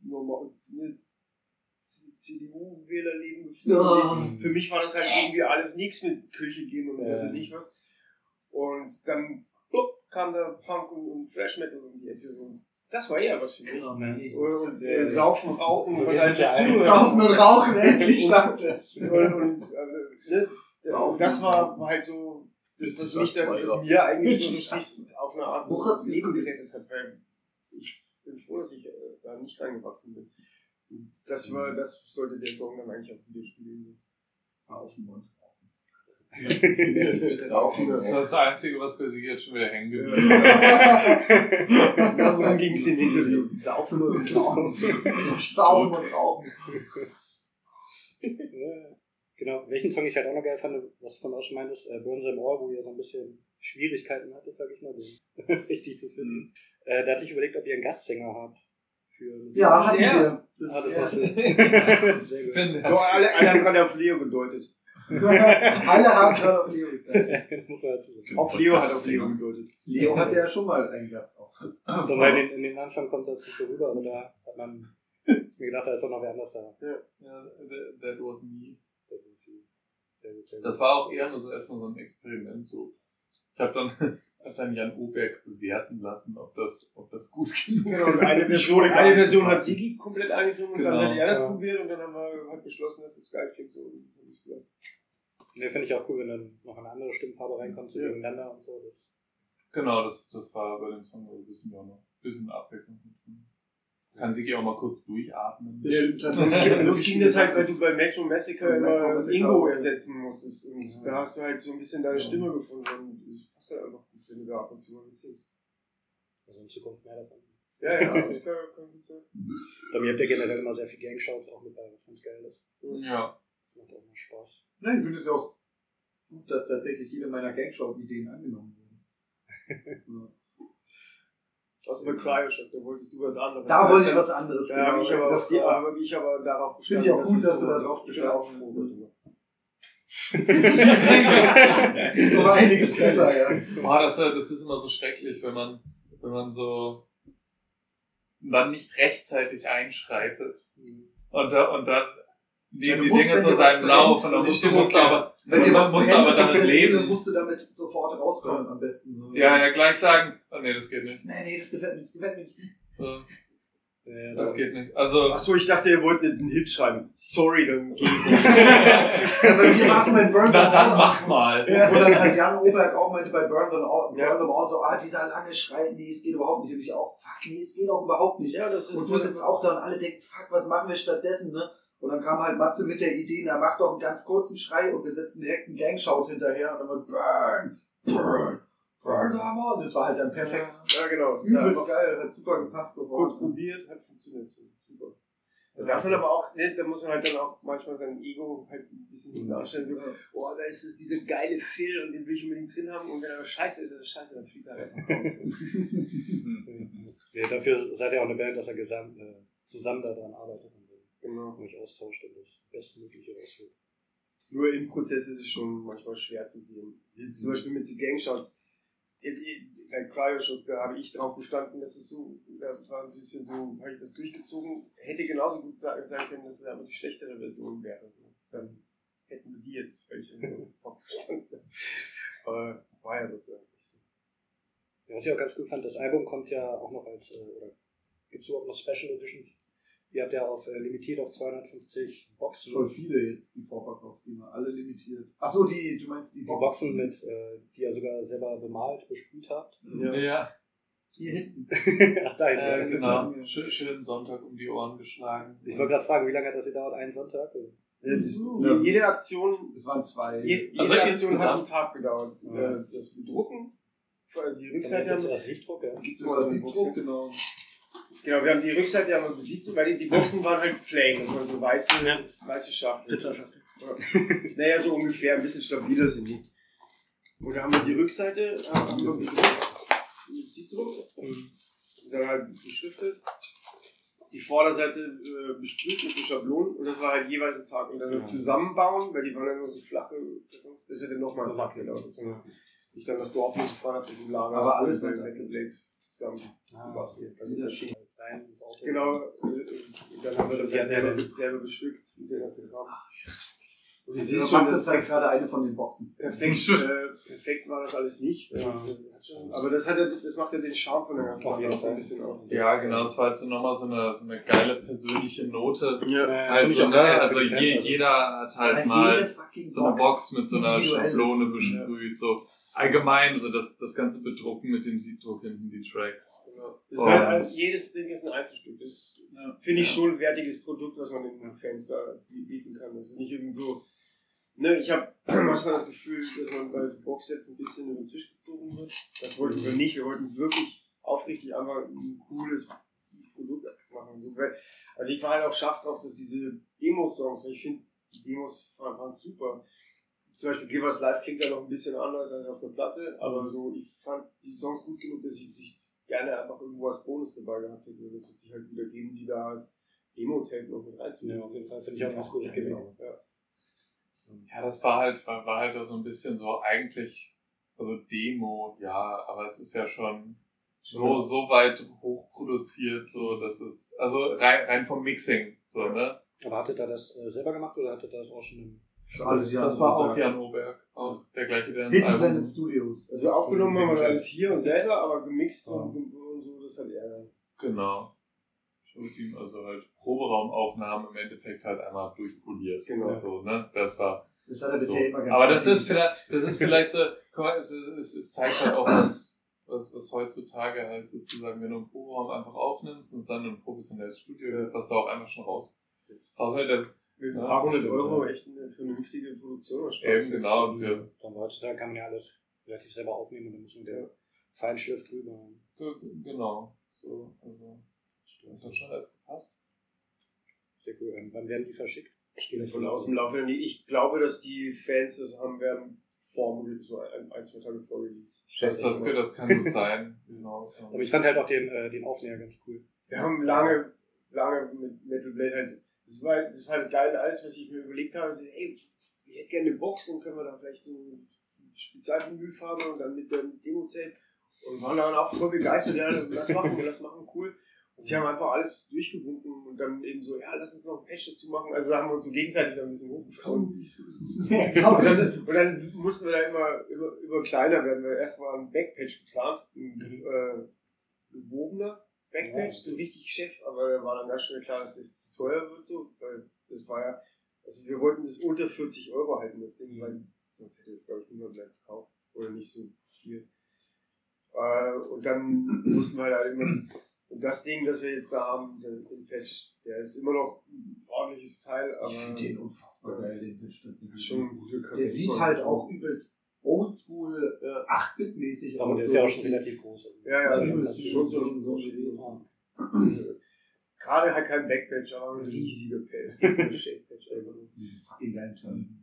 CDU-Wählerleben geführt. Ja. Für mich war das halt irgendwie alles nichts mit Kirche gehen und was weiß ich was. Und dann plupp, kam da Punk und, und Thrash Metal um die Ecke. So. Das war eher was für mich. Und äh, Saufen, Rauchen, So was es ja. Saufen und Rauchen, endlich sagt es. Und, und äh, ne, Saufen. das war, war halt so, das, was, mich dann, was mir eigentlich so richtig auf eine Art das Leben gerettet hat, weil ich bin froh, dass ich äh, da nicht reingewachsen bin. Und Das war, das sollte der Song dann eigentlich auch widerspiegeln. Saufen und *laughs* Saufen. Das ist das Einzige, was bei sich jetzt schon wieder hängen geblieben Ja, worum ging es im Interview? Saufen und Rauchen. Saufen und Rauchen. Genau. Welchen Song ich halt auch noch geil fand, was du von auch schon meintest, äh, Burn Them All, wo ihr so ein bisschen Schwierigkeiten hattet, sag ich mal, den *laughs* richtig zu finden. Äh, da hatte ich überlegt, ob ihr einen Gastsänger habt. Für Ja, hatten er. wir. Das Ah, das ist war schön. *laughs* Sehr gut. Finde. Doch, alle, alle haben gerade auf Leo gedeutet. *laughs* Alle haben gerade auf Leo *laughs* gesagt. Muss man dazu sagen. Auch Leo hat auf Leo gedeutet. Leo hatte ja schon mal einen Gast auch. Weil in, den- in den Anfang kommt das nicht so rüber, aber da hat man mir gedacht, da ist doch noch wer anders da. Ja, that, that was me. Das war auch eher nur so erstmal so ein Experiment. So. Ich habe dann, hab dann Jan Oberg bewerten lassen, ob das, ob das gut *laughs* genug Genau, und ist. eine Version, eine Version hat Sigi komplett eingesungen und Genau. dann hat er das Ja. probiert und dann haben wir halt beschlossen, dass es geil klingt. So, und haben es gelassen. Ne, finde ich auch cool, wenn dann noch eine andere Stimmfarbe reinkommt, so Ja. gegeneinander und so. Das Genau, das, das war bei dem Song so ein bisschen, ja, noch ein bisschen Abwechslung mit drin. Kann Sigi auch mal kurz durchatmen. Das Sonst tatsächlich. ging, das halt, weil du bei Metro Massacre immer Ingo ersetzen musstest. Und Ja. da hast du halt so ein bisschen deine Stimme gefunden. Und das passt halt einfach wenn du da ab und zu mal singst. also in Zukunft mehr davon. Ja, ja, das kann, kann gut sein. Bei mir habt ihr generell immer sehr viel Gangshows auch mit bei, was ganz geil ist. Ja. Das macht auch immer Spaß. Nein, ich finde es auch gut, dass tatsächlich jede meiner Gangshow-Ideen angenommen wurden. *laughs* Außer bei Cryoshock, da wolltest du was anderes. Da wollte ich was anderes. Da habe ich aber, genau. auf die, aber ich aber darauf Finde ich auch gut, dass du da drauf bestanden hast. Aber einiges besser, ja. Boah, das, äh, das ist immer so schrecklich, wenn man, wenn man so dann nicht rechtzeitig einschreitet. Und, und dann Ja, nehmen die Dinge so seinen Lauf und dann musst musst du aber, Wenn dir man was musst brennt aber damit leben. musst du damit sofort rauskommen am besten. So. Ja, ja, gleich sagen, oh nee, das geht nicht. Nee, nee, das gefällt mir, das gefällt mir nicht. So, Ja, das geht nicht. Also, Achso, ich dachte, ihr wollt einen Hit schreiben. Sorry, dann *laughs* geht *laughs* Ja, bei mir war es mein Burn dann, dann mach mal. Wo dann halt Jan Oberg auch meinte bei Burn Them All, Burn Ja. Them All so, ah, dieser lange Schrei, nee, es geht überhaupt nicht. Und ich auch, fuck, nee, es geht auch überhaupt nicht. Ja, das ist. Und du sitzt auch da und alle denken, fuck, was machen wir stattdessen, ne? Und dann kam halt Matze mit der Idee, na, mach doch einen ganz kurzen Schrei und wir setzen direkt einen Gangshout hinterher und dann war es Burn, Burn, All. Das war halt dann perfekt. Ja, genau. Übelst Ja, geil, hat super gepasst sofort. Kurz probiert, hat funktioniert. So, Super. Da darf man aber auch, ne, da muss man halt dann auch manchmal sein Ego halt ein bisschen Mhm. hinten anstellen. So, oh, da ist es dieser geile Phil und den will ich unbedingt drin haben. Und wenn er scheiße ist, ist er scheiße, dann fliegt er einfach raus. *laughs* Ja, dafür seid ihr auch eine Band, dass ihr gesam- äh, zusammen daran arbeitet und genau. euch austauscht und das Bestmögliche rausholt. Nur im Prozess ist es schon manchmal schwer zu sehen. Jetzt zum Beispiel mit so Gangshots. Bei Cryoshock, da habe ich drauf bestanden, dass es so, da war ein bisschen so, habe ich das durchgezogen. Hätte genauso gut sein können, dass es aber die schlechtere Version wäre. So. Dann hätten wir die jetzt, weil ich so *laughs* drauf bestanden habe. Aber war ja das nicht so. Was ich auch ganz cool fand, das Album kommt ja auch noch als, äh, oder gibt es überhaupt noch Special Editions? Ihr habt ja auf äh, limitiert auf 250 Boxen. Voll viele jetzt, die Vorverkaufsdinger, alle limitiert. Achso, die, du meinst die Die Boxen? Boxen mit, äh, die ihr sogar selber bemalt, besprüht habt. Ja, Hier hinten. *laughs* Ach, da hinten. äh, genau. *laughs* Schön, schön Sonntag um die Ohren geschlagen. Ich wollte gerade fragen, wie lange hat das gedauert? Einen Sonntag? Ja, das, Ja. Jede Aktion, Es waren zwei. je, jede Also Aktion insgesamt- hat einen Tag gedauert. Ja. Äh, Das Bedrucken, die Rückseite das Siebdruck, ja. gibt es also. Siebdruck, genau. Genau, wir haben die Rückseite haben wir besiegt, weil die, die Boxen waren halt plain, das waren so weiße, Ja. weiße Schachteln. Pizzaschachtel. Naja, so ungefähr, ein bisschen stabiler sind die. Und da haben wir die Rückseite, haben haben wir bedruckt, mit Siebdruck, dann halt beschriftet. Die Vorderseite äh, besprüht mit so Schablonen und das war halt jeweils ein Tag. Und dann das Zusammenbauen, weil die waren ja nur so flache Kartons, das hätte nochmal einen Tag gedauert. Das haben ich dann nach Dortmund gefahren habe, das im Lager. Aber alles mit Metal Blade zusammen. Ah, gebastelt. Also das rein ins Auto. Genau, äh, dann haben wir das Ja, halt selber, selber bestückt mit der ganzen Kram. Und du Also siehst schon, das zeigt gerade eine von den Boxen. perfekt, *laughs* äh, perfekt war das alles nicht. Ja. Aber das, hat ja, das macht ja den Charme von der ganzen Sache so ein bisschen aus. Ja, genau, das war halt so nochmal so eine, so eine geile persönliche Note. Ja. Also, ne, also je, jeder hat halt mal so eine Box mit so einer. Schablone besprüht, so allgemein, so das, das ganze Bedrucken mit dem Siebdruck hinten, die Tracks. Ist halt alles, jedes Ding ist ein Einzelstück. Das Ja. finde ich schon ein wertiges Produkt, was man den Fans da bieten kann. Das ist nicht irgend so. Ne, ich habe *clears throat* manchmal das Gefühl, dass man bei so Boxsets ein bisschen über den Tisch gezogen wird. Das wollten wir nicht. Wir wollten wirklich aufrichtig einfach ein cooles Produkt machen. Also ich war halt auch scharf drauf, dass diese Demo-Songs, weil ich finde, die Demos waren, waren super. Zum Beispiel Give Us Life klingt ja noch ein bisschen anders als auf der Platte, aber so, ich fand die Songs gut genug, dass ich, ich gerne einfach irgendwo als Bonus dabei gehabt hätte. Das wird sich halt wieder geben, die da als Demo-Tape noch mit reinzunehmen. Ja, auf jeden Fall. Finde ich auch ganz gut. Genau. Ja. Ja, das war halt, war, war halt so ein bisschen so eigentlich, also Demo, ja, aber es ist ja schon so, so weit hochproduziert, so, dass es, also rein, rein vom Mixing, so, ne? Aber hattet ihr das äh, selber gemacht oder hattet ihr das auch schon im Das, das war auch Jan Oberg, auch der gleiche, der ins Hidden Album. Studios. Also aufgenommen haben wir alles hier und selber, aber gemixt Ja. und, und so, das hat er dann. Genau. Ihm also halt Proberaumaufnahmen im Endeffekt halt einmal durchpoliert. Genau. So, ne? Das war. Das hat er So. bisher immer ganz Aber das ist gemacht. vielleicht, das ist vielleicht so, guck mal, es, es, es zeigt halt auch was, was, was heutzutage halt sozusagen, wenn du einen Proberaum einfach aufnimmst und es dann ein professionelles Studio wird, was du auch einfach schon raus, raus das, Mit ein paar hundert Euro ja. echt eine vernünftige Produktion eben genau für, Dann heutzutage kann man ja alles relativ selber aufnehmen und dann muss nur der Feinschliff drüber. ge- genau, so, also, das hat schon alles gepasst. Sehr cool. Ähm, wann werden die verschickt? Ich gehe davon aus, im Laufe der Ich glaube, dass die Fans das haben werden vor so ein, ein zwei Tage vor Release. Das, das, das kann gut sein, *laughs* genau. Aber ich fand halt auch den, äh, den Aufnäher ganz cool. Wir haben lange, lange mit Metal Blade halt, das war, das war halt geil, alles, was ich mir überlegt habe, so, hey, ich hätte gerne eine Box, dann können wir da vielleicht so eine Spezialvinylfarbe und dann mit dem Demo-Tape und waren dann auch voll begeistert, ja, lass machen, lass machen, cool. Und die haben einfach alles durchgewunken und dann eben so, ja, lass uns noch ein Patch dazu machen. Also da haben wir uns so gegenseitig dann ein bisschen hochgeschaut. *laughs* und, dann, und dann mussten wir da immer, immer, immer kleiner werden. Wir erstmal ein Backpatch geplant, ein äh, gewobener Backpatch, so richtig Chef, aber war dann ganz schnell klar, dass das zu teuer wird, so, weil das war ja, also wir wollten das unter 40 Euro halten, das Ding, weil sonst hätte es, glaube ich, niemand mehr gekauft oder nicht so viel. Äh, und dann mussten wir halt immer, und das Ding, das wir jetzt da haben, den, den Patch, der ist immer noch ein ordentliches Teil, aber Ich finde den unfassbar geil, den tatsächlich. schon ein guter Der sieht halt auch übelst oldschool, Ja. 8-Bit-mäßig Aber der ist ja auch schon relativ groß. Ja, ja, Also das ist schon so, so so. Ja. *clears throat* Gerade halt kein Backpatch, aber ein *laughs* Shape-Patch einfach nur. Diesen fucking geilen Turn.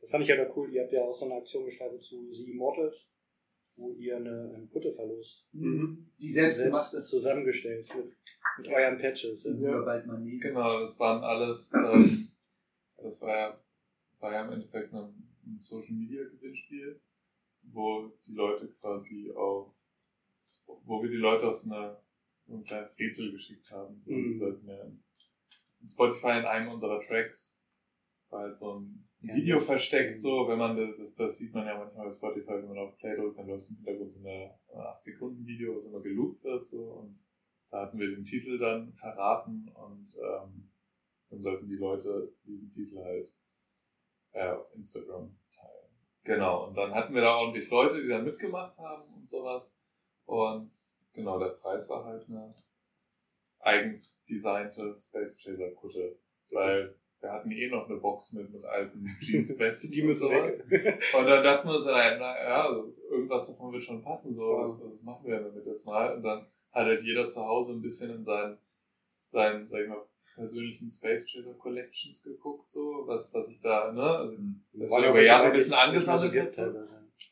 Das fand ich ja da cool. Ihr habt ja auch so eine Aktion gestartet zu The Immortals, wo ihr eine, eine Kutte verlost. Mhm. Die selbstgemachte. Selbst zusammengestellt mit, mit euren Patches. Müssen wir bald mal nehmen. Genau, das waren alles, ähm, das war ja, war ja im Endeffekt ein, ein Social Media Gewinnspiel, wo die Leute quasi auf, wo wir die Leute auf so, eine, so ein kleines Rätsel geschickt haben. So, Mhm. die sollten ja in Spotify in einem unserer Tracks war halt so ein Ja, Video das- versteckt, so, wenn man das, das sieht man ja manchmal bei Spotify, wenn man auf Play drückt, dann läuft im Hintergrund so eine 8-Sekunden-Video, was immer geloopt wird, so, und da hatten wir den Titel dann verraten und ähm, dann sollten die Leute diesen Titel halt äh, auf Instagram teilen. Genau, und dann hatten wir da ordentlich Leute, die dann mitgemacht haben und sowas. Und genau, der Preis war halt eine eigens designte Space Chaser Kutte, weil wir hatten eh noch eine Box mit, mit alten *laughs* Jeanswesten Die und müssen sowas. weg. Und dann dachten wir uns, na, na ja, also irgendwas davon wird schon passen, so, was, was machen wir damit jetzt mal? Und dann hat halt jeder zu Hause ein bisschen in seinen, seinen, sag ich mal, persönlichen Space Chaser Collections geguckt, so, was, was ich da, ne, also, das war über welche Jahre ein bisschen angesammelt hat.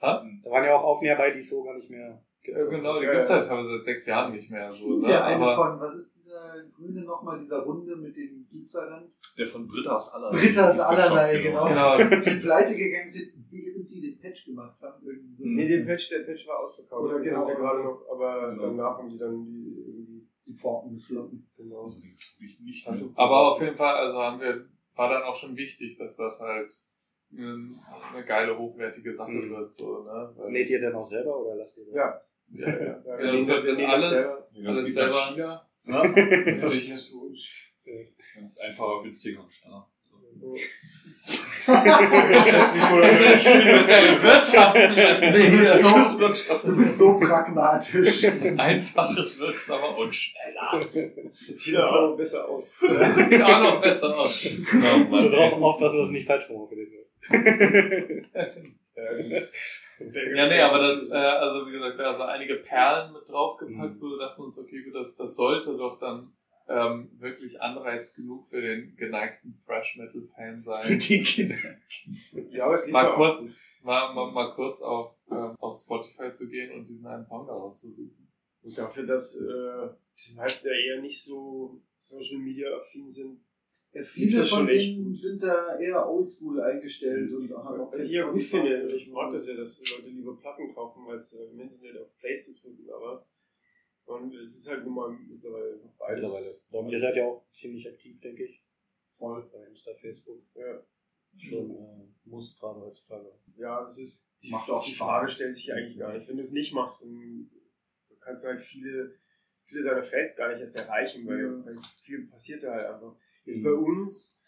Ha? Da waren ja auch Aufnäher bei, die es so gar nicht mehr. Ja, genau, die Ja, gibt's ja. halt teilweise seit sechs Jahren nicht mehr, so, ne, Der eine aber, von, was ist dieser grüne nochmal, dieser Runde mit dem Glitzerland? Der von Britta's allerlei. Britta's allerlei, Shop, genau. genau, *laughs* Die pleite gegangen sind, während sie den Patch gemacht haben. Irgendwie. Nee, den Patch, der Patch war ausverkauft. Oder genau. sie gerade noch, aber Genau. danach haben sie dann die. Die Pforten geschlossen. Genau. Also, ich nicht Also. Aber auf jeden Fall, also haben wir, war dann auch schon wichtig, dass das halt eine, eine geile, hochwertige Sache Mhm. wird, so, ne? Weil, Näht ihr denn auch selber oder lasst ihr das? Ja, ja, ja. *laughs* Ja, ja das wird, das alles, selber. alles selber. China. Ja, *laughs* Natürlich ist für uns. Das ist einfacher, günstiger und schneller. Wir müssen ja wirtschaften, deswegen Du bist so-. Du bist so pragmatisch. einfaches, wirksamer und schneller. Jetzt sieht auch besser aus. Das sieht auch noch besser aus. Genau, Mann, darauf ey. aufpassen, dass es nicht falsch wird. Ja, nee, aber das, äh, also wie gesagt, da sind einige Perlen mit draufgepackt, Mhm. wo wir dachten uns, okay, gut, das, das sollte doch dann ähm, wirklich Anreiz genug für den geneigten Thrash Metal Fan sein. die Kinder. Ja, aber es mal kurz, mal, mal, mal kurz auf, ähm, auf Spotify zu gehen und diesen einen Song daraus zu suchen. Und dafür, dass äh, die meisten ja eher nicht so Social Media affin sind. Ja, viele von echt denen sind da eher oldschool eingestellt und haben auch Was ich ja gut finde, ich mag das ja, dass Leute lieber Platten kaufen, als äh, im Internet auf Play zu drücken, aber und es ist halt nun mal mittlerweile noch beides. Mittlerweile. Darum, ihr seid ja auch ziemlich aktiv, denke ich. Voll. Bei Insta, Facebook. Ja. Schon äh, muss gerade heutzutage. Ja, das ist die, Macht auch die. Frage stellt sich eigentlich gar nicht. Wenn du es nicht machst, dann kannst du halt viele, viele deiner Fans gar nicht erst erreichen, weil, Ja. weil viel passiert da halt einfach. Jetzt Mhm. bei uns,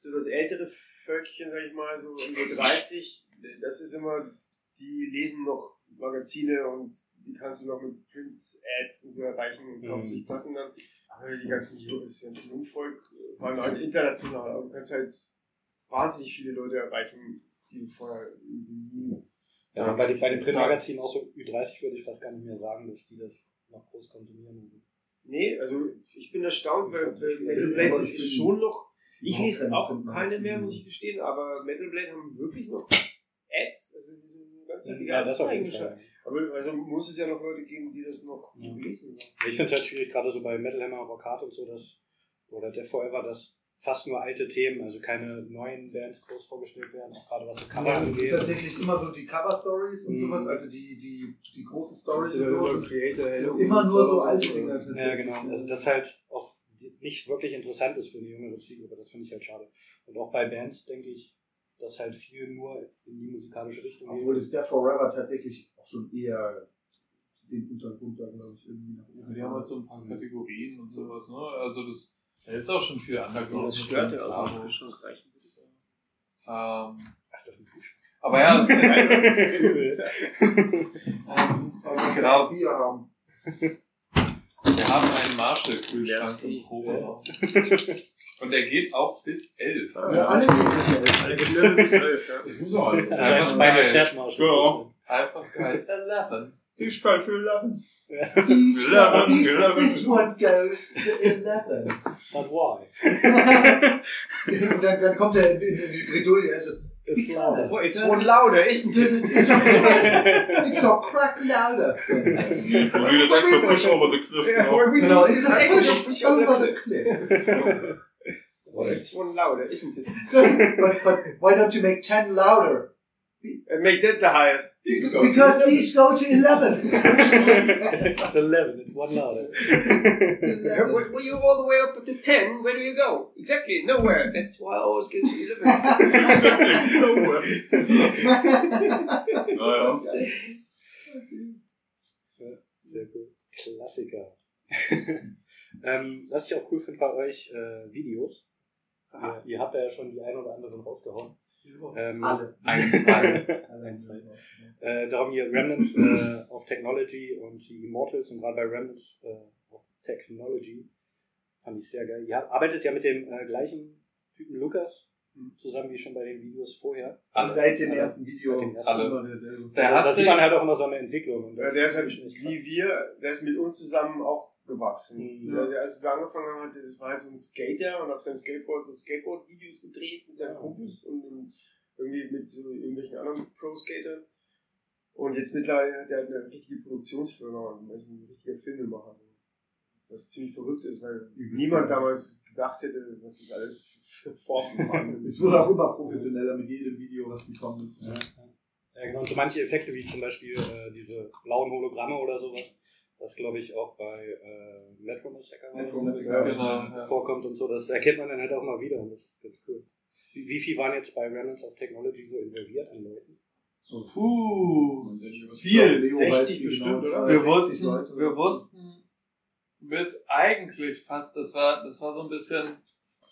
so das ältere Völkchen, sag ich mal, so um die 30, das ist immer, die lesen noch Magazine und die kannst du noch mit Print-Ads und so erreichen und kaufen Mhm. sich Platten dann. Aber die ganzen das ganze Jungvolk, vor allem halt international, aber du kannst halt wahnsinnig viele Leute erreichen, die du vorher nie Ja, bei, den, bei den Printmagazinen auch so Ü30 würde ich fast gar nicht mehr sagen, dass die das noch groß konsumieren. Nee, also ich bin erstaunt, weil, weil Metal Blade ist schon noch. Ich lese auch keine mehr, muss ich gestehen, aber Metal Blade haben wirklich noch Ads, also so eine ganze Ja, das. Fall. Aber also muss es ja noch Leute geben, die das noch Ja. lesen. ne? Ich finde es halt schwierig, gerade so bei Metal Hammer, Rock Hard und so, dass, oder Death Forever, dass fast nur alte Themen, also keine neuen Bands groß vorgestellt werden, auch gerade was so Cover Ja, angeht. tatsächlich immer so die Cover-Stories und Mhm. sowas, also die, die, die großen Stories ja und so. Creator, sind Halo, immer nur so alte Dinger tatsächlich. Ja, genau. Also das halt auch nicht wirklich interessant ist für eine jüngere Zielgruppe. Das finde ich halt schade. Und auch bei Bands denke ich, dass halt viel nur in die musikalische Richtung Obwohl das Death Forever tatsächlich auch schon eher den Untergrund da, glaube ich, irgendwie nach oben Die haben halt so ein paar Kategorien und sowas, ne? Also das, da ist auch schon viel anders. Also das stört ja aus dem Kühlschrank reichen. Ähm, Ach, das ist ein Fuß. aber ja, es ist, Aber *laughs* Genau. Wir haben. wir haben einen Marshall-Kühlschrank im Proberaum. *laughs* Und der geht auch bis 11. Ja, alle sind Alle Geschnüre bis 11, ja. *laughs* Das muss auch alles. Einfach meine. Ja. Einfach geil. 11. Ich kann schon lachen. These, Eleven, these, eleven. this one goes to 11. But why? Und *laughs* dann, dann kommt er in, die Bredouille. Also, It's louder. Oh, it's one louder, isn't it? it's, a, it's a crack louder. We an extra push over the cliff Yeah, well, we Genau, it's this a extra push over the cliff. Well, it's one louder, isn't it? So, but, but why don't you make 10 louder? And make that the highest. These go Because 11. these go to 11. *laughs* It's 11, it's one louder. When when you're all the way up to 10, where do you go? Exactly, nowhere. That's why I always get to 11. Exactly, nowhere. Naja. Sehr cool. Klassiker. ähm, was ich auch cool finde bei euch, äh, Videos. Ihr, ihr habt da ja schon die ein oder anderen rausgehauen. Ähm, Alle. *laughs* Ein, zwei. Ein, zwei. Äh, darum hier Remnants äh, auf Technology und die Immortals und gerade bei Remnants äh, auf Technology fand ich sehr geil. Ihr arbeitet ja mit dem äh, gleichen Typen Lukas zusammen wie schon bei den Videos vorher. Alle. Seit dem Alle. ersten Video. Seit dem ersten. Alle. Immer derselbe. Der da hat sieht sich, man halt auch immer so eine Entwicklung. Und das der ist halt wie wir, der ist mit uns zusammen auch gewachsen. Mhm. Der, als wir angefangen haben, das war halt so ein Skater und auf seinem Skateboard so Skateboard-Videos gedreht mit seinen Ja. Kumpels und, irgendwie mit so irgendwelchen anderen Pro-Skatern. Und jetzt mittlerweile hat er halt eine richtige Produktionsfirma und ist ein richtiger Filmemacher. Was ziemlich verrückt ist, weil niemand damals gedacht hätte, was das alles für Formen *laughs* waren. Es wurde auch immer professioneller mit jedem Video, was gekommen ist. Ja, ja. ja, genau. Und so manche Effekte, wie zum Beispiel äh, diese blauen Hologramme oder sowas, was glaube ich auch bei äh, Metro Massacre oder Metro so, Massacre, genau, ja. vorkommt und so, das erkennt man dann halt auch mal wieder und das ist ganz cool. Wie, wie viel waren jetzt bei Remnants of Technology so involviert an Leuten? Puh. Viel. Leo 60 weiß die bestimmt, genau oder? wir 60 wussten, Leute. wir wussten bis eigentlich fast, das war, das war so ein bisschen,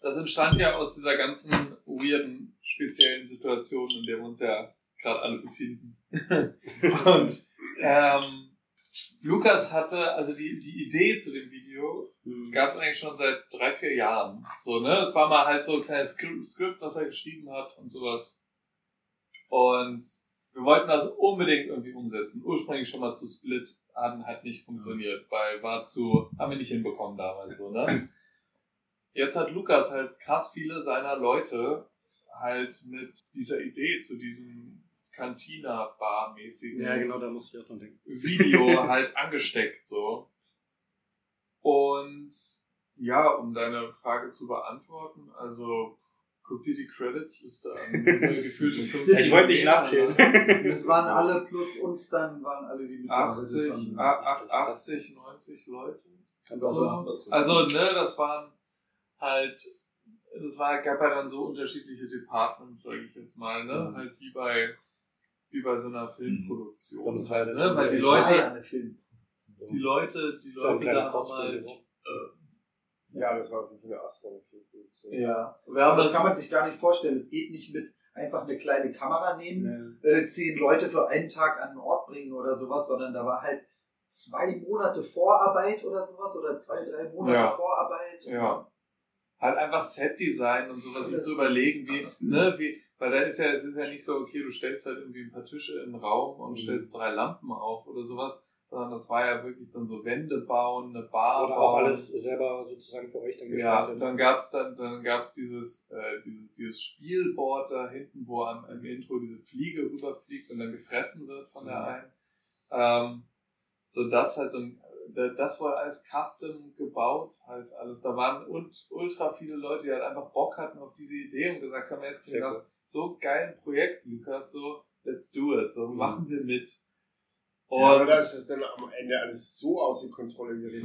das entstand ja aus dieser ganzen weirden, speziellen Situation, in der wir uns ja gerade alle befinden. *laughs* Und ähm, Lukas hatte, also die, die Idee zu dem Video gab es eigentlich schon seit drei, vier Jahren. So, ne? Es war mal halt so ein kleines Skript, was er geschrieben hat und sowas. Und wir wollten das unbedingt irgendwie umsetzen. Ursprünglich schon mal zu Split, haben halt nicht funktioniert, weil war zu, haben wir nicht hinbekommen damals so, ne? Jetzt hat Lukas halt krass viele seiner Leute halt mit dieser Idee zu diesem Cantina-Bar-mäßigen Ja, genau, da muss ich auch dran denken. Video *laughs* halt angesteckt, so. Und ja, um deine Frage zu beantworten, also guck dir die Credits-Liste an. Das sind gefühlte 50 Das- *laughs* Ich wollte nicht nachzählen. Das *laughs* waren alle plus uns dann, waren alle die mitgearbeitet 80, haben. a- a- 80, 90 Leute. Also, So. Also, ne, das waren halt, das war, gab ja dann so unterschiedliche Departments, sage ich jetzt mal, ne? Mhm. Halt wie bei, wie bei so einer Filmproduktion. Das war ja ne? Weil die Leute, ja eine Film. die Leute, die Leute da haben halt, Ja, das war auf jeden Fall eine Astronomie. ja, wir haben Aber das das kann man sich gar nicht vorstellen. Es geht nicht mit einfach eine kleine Kamera nehmen, Ja. äh, zehn Leute für einen Tag an einen Ort bringen oder sowas, sondern da war halt zwei Monate Vorarbeit oder sowas oder zwei, drei Monate Ja. Vorarbeit. Ja. halt einfach Set-Design und sowas sich zu überlegen, wie, ne, wie, weil da ist ja, es ist ja nicht so, okay, du stellst halt irgendwie ein paar Tische in den Raum und Mhm. stellst drei Lampen auf oder sowas, sondern das war ja wirklich dann so Wände bauen, eine Bar Oder auch bauen. alles selber sozusagen für euch dann Ja, gestaltet. dann gab's dann, dann gab's dieses, äh, dieses, dieses Spielboard da hinten, wo am, im Intro diese Fliege rüberfliegt und dann gefressen wird von der Mhm. einen. Ähm, so das halt so ein, da- das war alles custom gebaut, halt alles. Da waren und ultra viele Leute, die halt einfach Bock hatten auf diese Idee und gesagt haben, es klingt nach. So geilen Projekt, Lukas, so, let's do it, so, Mhm. machen wir mit. Und Und aber dass das dann am Ende alles so außer Kontrolle gerät,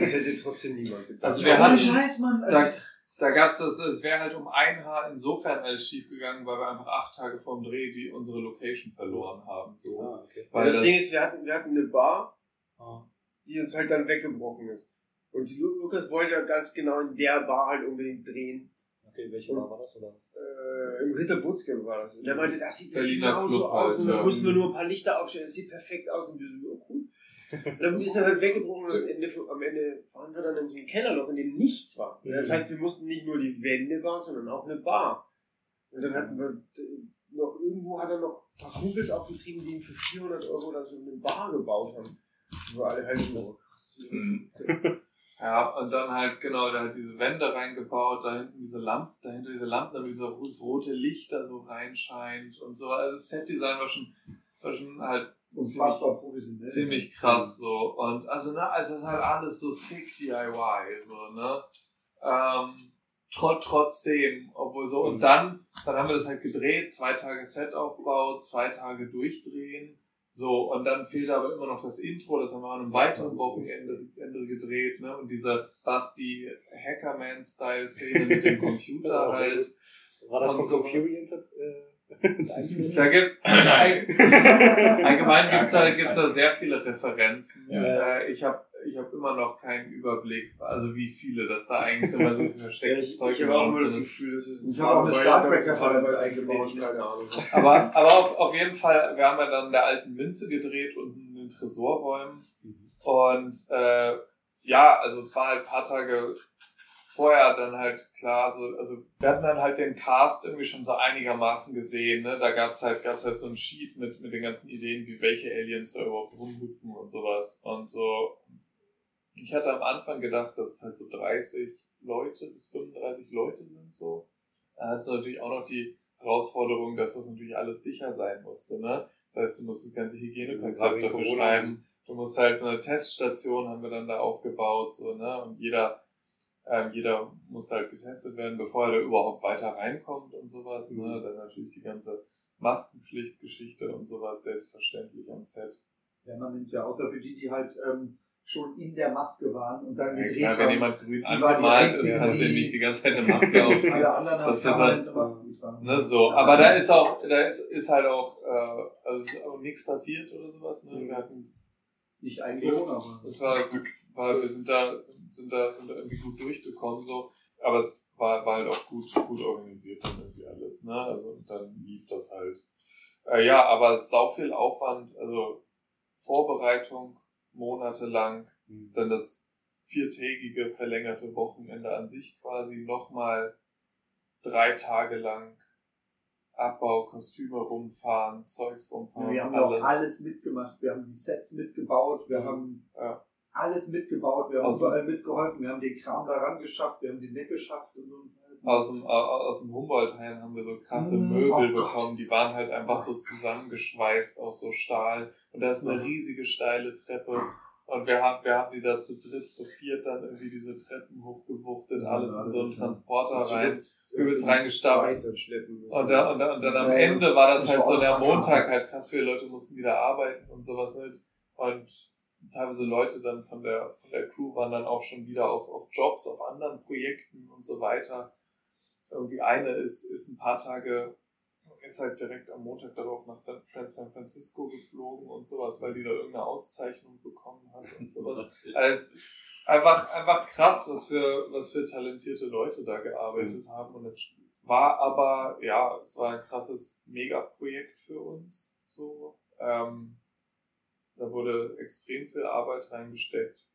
das hätte trotzdem niemand gedacht. Also wir hatten- Scheiß, Mann. da, Also da gab's das, es wäre halt um ein Haar insofern alles schief gegangen, weil wir einfach acht Tage vorm Dreh die unsere Location verloren haben. So. Ah, okay. Weil das, das, Ding ist, wir hatten, wir hatten eine Bar, Ah. die uns halt dann weggebrochen ist. Und Lukas wollte ja ganz genau in der Bar halt unbedingt drehen. Okay, welche Bar war das? Oder? Äh, Im Ritter Butzke war das. Und der meinte, das sieht genauso Club aus. halt, und da ja. mussten wir nur ein paar Lichter aufstellen. Das sieht perfekt aus. Und wir so, oh, cool. Und dann ist er halt weggebrochen und am Ende, am Ende waren wir dann in so einem Kellerloch, in dem nichts war. Das heißt, wir mussten nicht nur die Wände bauen, sondern auch eine Bar. Und dann hatten wir noch irgendwo hat er noch ein paar Kumpels aufgetrieben, die ihm für 400 Euro dann so eine Bar gebaut haben. Wo alle halt so, krass. Mhm. Ja, und dann halt, genau, da hat diese Wände reingebaut, da hinten diese Lampen, dahinter diese Lampen, damit dieses rote Licht da so reinscheint und so. Also das Setdesign war schon, war schon halt Unfassbar professionell. ziemlich krass so. Und also, ne, also das ist halt alles so sick DIY, so, ne? Ähm, tro trotzdem, obwohl so, und dann, dann haben wir das halt gedreht, zwei Tage Setaufbau, zwei Tage durchdrehen. So, und dann fehlt aber immer noch das Intro, das haben wir an einem weiteren Wochenende Ende gedreht, ne? Und diese Basti Hackerman-Style-Szene mit dem Computer halt. War das Und von. Confusion äh? *laughs* Da gibt's, *laughs* allgemein gibt's da, gibt's da sehr viele Referenzen. Ja. Äh, ich habe ich hab immer noch keinen Überblick, also wie viele, dass da eigentlich immer so viel *laughs* verstecktes Ich, Zeug ich habe auch immer das ist. Gefühl, dass es Ich habe auch eine Star Trek-Referenz eingebaut. keine Ahnung. Aber, aber auf, auf jeden Fall, wir haben ja dann in der alten Münze gedreht und in den Tresorräumen. Und äh, ja, also es war halt ein paar Tage vorher dann halt klar, so, also wir hatten dann halt den Cast irgendwie schon so einigermaßen gesehen, ne? Da gab's halt, gab's halt so ein Sheet mit, mit den ganzen Ideen, wie welche Aliens da überhaupt rumhüpfen und sowas. Und so, ich hatte am Anfang gedacht, dass es halt so 30 Leute bis 35 Leute sind so. Da hast du natürlich auch noch die Herausforderung, dass das natürlich alles sicher sein musste, ne? Das heißt, du musst das ganze Hygienekonzept dafür schreiben. Du musst halt so eine Teststation haben wir dann da aufgebaut, so, ne? Und jeder, ähm, jeder muss halt getestet werden, bevor er da überhaupt weiter reinkommt und sowas, ne? Dann natürlich die ganze Maskenpflichtgeschichte und sowas selbstverständlich am Set. Ja, man nimmt ja außer für die, die halt ähm, schon in der Maske waren und dann Ja, gedreht klar, wenn haben. jemand grün angemalt ist, kannst du ihm nicht die ganze Zeit eine Maske *laughs* aufziehen. Alle anderen haben Das permanent halt- eine Maske getragen. Ne, so. Aber da ist auch, da ist, ist halt auch, äh, also ist auch nichts passiert oder sowas. Ne? Wir hatten, Nicht ein Corona, aber es war, war, wir sind da, sind, sind da, sind da irgendwie gut durchgekommen, so. Aber es war, war halt auch gut, gut organisiert dann irgendwie alles, ne? Also dann lief das halt. Äh, ja, aber es ist sau viel Aufwand, also Vorbereitung monatelang, dann das viertägige verlängerte Wochenende an sich quasi nochmal drei Tage lang Abbau, Kostüme rumfahren, Zeugs rumfahren, wir haben ja auch alles. mitgemacht. Wir haben die Sets mitgebaut, wir haben Ja. alles mitgebaut, wir haben Also- überall mitgeholfen, wir haben den Kram daran geschafft, wir haben den weggeschafft und so. Aus dem, au- aus dem Humboldt-Hain haben wir so krasse Mm, Möbel oh bekommen, die waren halt einfach so zusammengeschweißt aus so Stahl. Und da ist eine riesige steile Treppe. Und wir haben, wir haben die da zu dritt, zu viert dann irgendwie diese Treppen hochgewuchtet, Ja, alles in so einen. Transporter rein. übelst reingestapelt. Und, da, und, da, und dann am Ende war das halt so der. Montag halt krass viele Leute mussten wieder arbeiten und sowas nicht. Und teilweise Leute dann von der, von der Crew waren dann auch schon wieder auf, auf Jobs, auf anderen Projekten und so weiter. Irgendwie eine ist, ist ein paar Tage, ist halt direkt am Montag darauf nach San, Francisco geflogen und sowas, weil die da irgendeine Auszeichnung bekommen hat und sowas. *laughs* Also einfach, einfach krass, was für, was für talentierte Leute da gearbeitet haben. Und es war aber, ja, es war ein krasses Megaprojekt für uns. So, ähm, da wurde extrem viel Arbeit reingesteckt.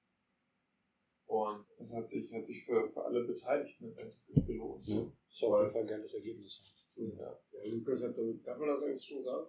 Und es hat sich, hat sich für, für alle Beteiligten im Endeffekt gelohnt. Ja. Ist auf jeden Fall ein geiles Ergebnis. Ja. Ja, Lukas hat damit, darf man das eigentlich schon sagen?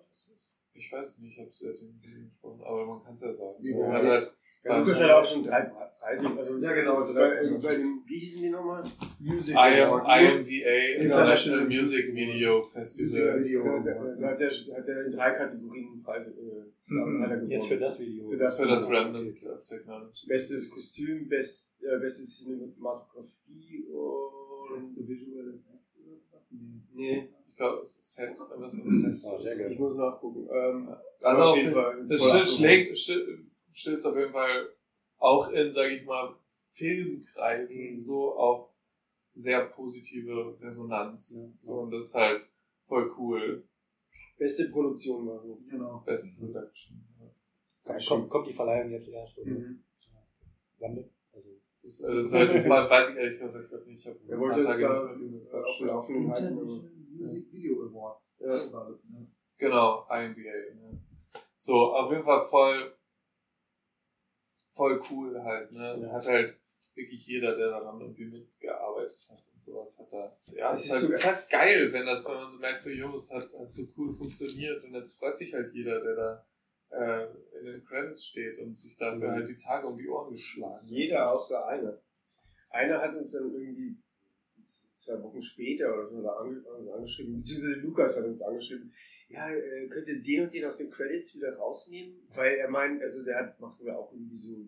Ich weiß nicht, ich habe es seitdem nicht gesprochen, aber man kann es ja sagen. War hat halt, Ja, Lukas hat auch schon drei Pre- Preise. Also Ja, genau, Bei, drei- also bei dem, wie hießen die nochmal? Music IM, Awards. IMVA, International Music Video Festival. Video Da, da, Awards. da hat, der, hat der in drei Kategorien Preise äh, Mhm. er. Jetzt für das Video. Für das, Für das Remnants of Technology. Bestes Kostüm, best, äh, beste Cinematografie und. Beste Visual? Nee. Ich glaube, es ist Set, was ist ein Set? Ah, sehr geil. ich muss nachgucken. Ähm, Also auf jeden Fall. Es schlägt, st- stößt auf jeden Fall auch in, sage ich mal, Filmkreisen Mhm. so auf sehr positive Resonanz. Ja. So, und das ist halt voll cool. Beste Produktion war so. Genau. Best Production. Ja. Kommt, kommt, die Verleihung jetzt erst? Oder? Mhm. Wann? Also, Das, also das, ist halt, das *laughs* weiß ich ehrlich gesagt nicht. Ich habe ein wollte paar Tage nicht mit ihm auf dem. Laufenden halten. Music Video Awards. Ja. So war das, ne? Genau, IMBA. Ne? So, auf jeden Fall voll, voll cool halt. Ne? Ja. Hat halt wirklich jeder, der daran irgendwie mitgearbeitet Arbeit hat und sowas hat er. Ja, Es es ist, halt, so- ist halt geil, wenn das, wenn man so merkt, so, jo, es hat, hat so cool funktioniert und jetzt freut sich halt jeder, der da äh, in den Credits steht und sich dafür Mhm. halt die Tage um die Ohren geschlagen. hat. Jeder außer einer. Einer hat uns dann irgendwie zwei Wochen später oder so da ange also angeschrieben, beziehungsweise Lukas hat uns angeschrieben, ja, äh, könnt ihr den und den aus den Credits wieder rausnehmen? Weil er meint, also der hat, macht ja auch irgendwie so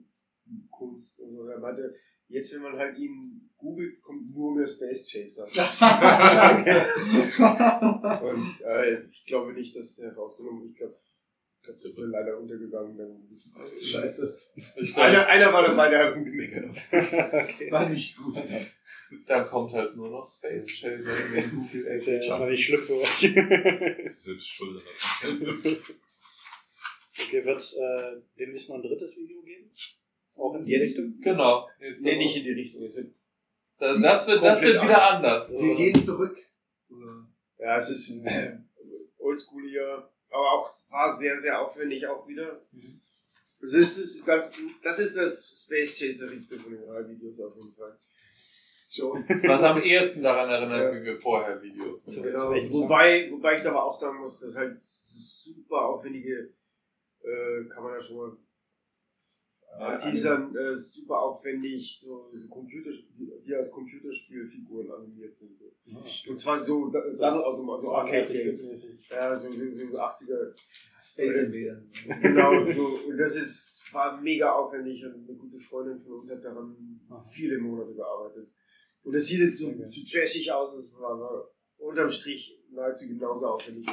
Kunst und so. Er meinte, jetzt wenn man halt ihn googelt, kommt nur mehr Space Chaser. *laughs* *laughs* und äh, ich glaube nicht, dass der rausgenommen Ich glaube, das ist leider untergegangen. Dann ist, Scheiße. Ich einer, einer war dabei, der hat gemeckert. *laughs* okay. War nicht gut. Dann kommt halt nur noch Space Chaser in den Google Das ist erstmal nicht schlimm für euch. Selbst schuld. okay, wird es äh, demnächst noch ein drittes Video geben? Auch in die Yes. Richtung? Genau. Nächste Nee, Woche. nicht in die Richtung. Das, das wird, das wird wieder anders. Wir gehen zurück. Ja, es ist äh, oldschooliger, aber auch war sehr, sehr aufwendig auch wieder. Das ist, das ist ganz, das ist das Space Chaserigste von den drei Videos auf jeden Fall. Schon. Was am ehesten daran erinnert, Ja. wie wir vorher Videos gemacht zu Genau. Wobei, wobei ich da aber auch sagen muss, dass halt super aufwendige, äh, kann man ja schon mal Ja, teasern, äh, super aufwendig, so, so Computerspiel, die als Computerspielfiguren animiert sind. So. Und zwar so, da- dann automat, so Arcade Games. Ja, so, so, so, so 80er. Space Invader. Genau, so. Und das ist, war mega aufwendig und eine gute Freundin von uns hat daran Aha. viele Monate gearbeitet. Und das sieht jetzt so, Okay. so trashig aus, es war unterm Strich nahezu genauso aufwendig.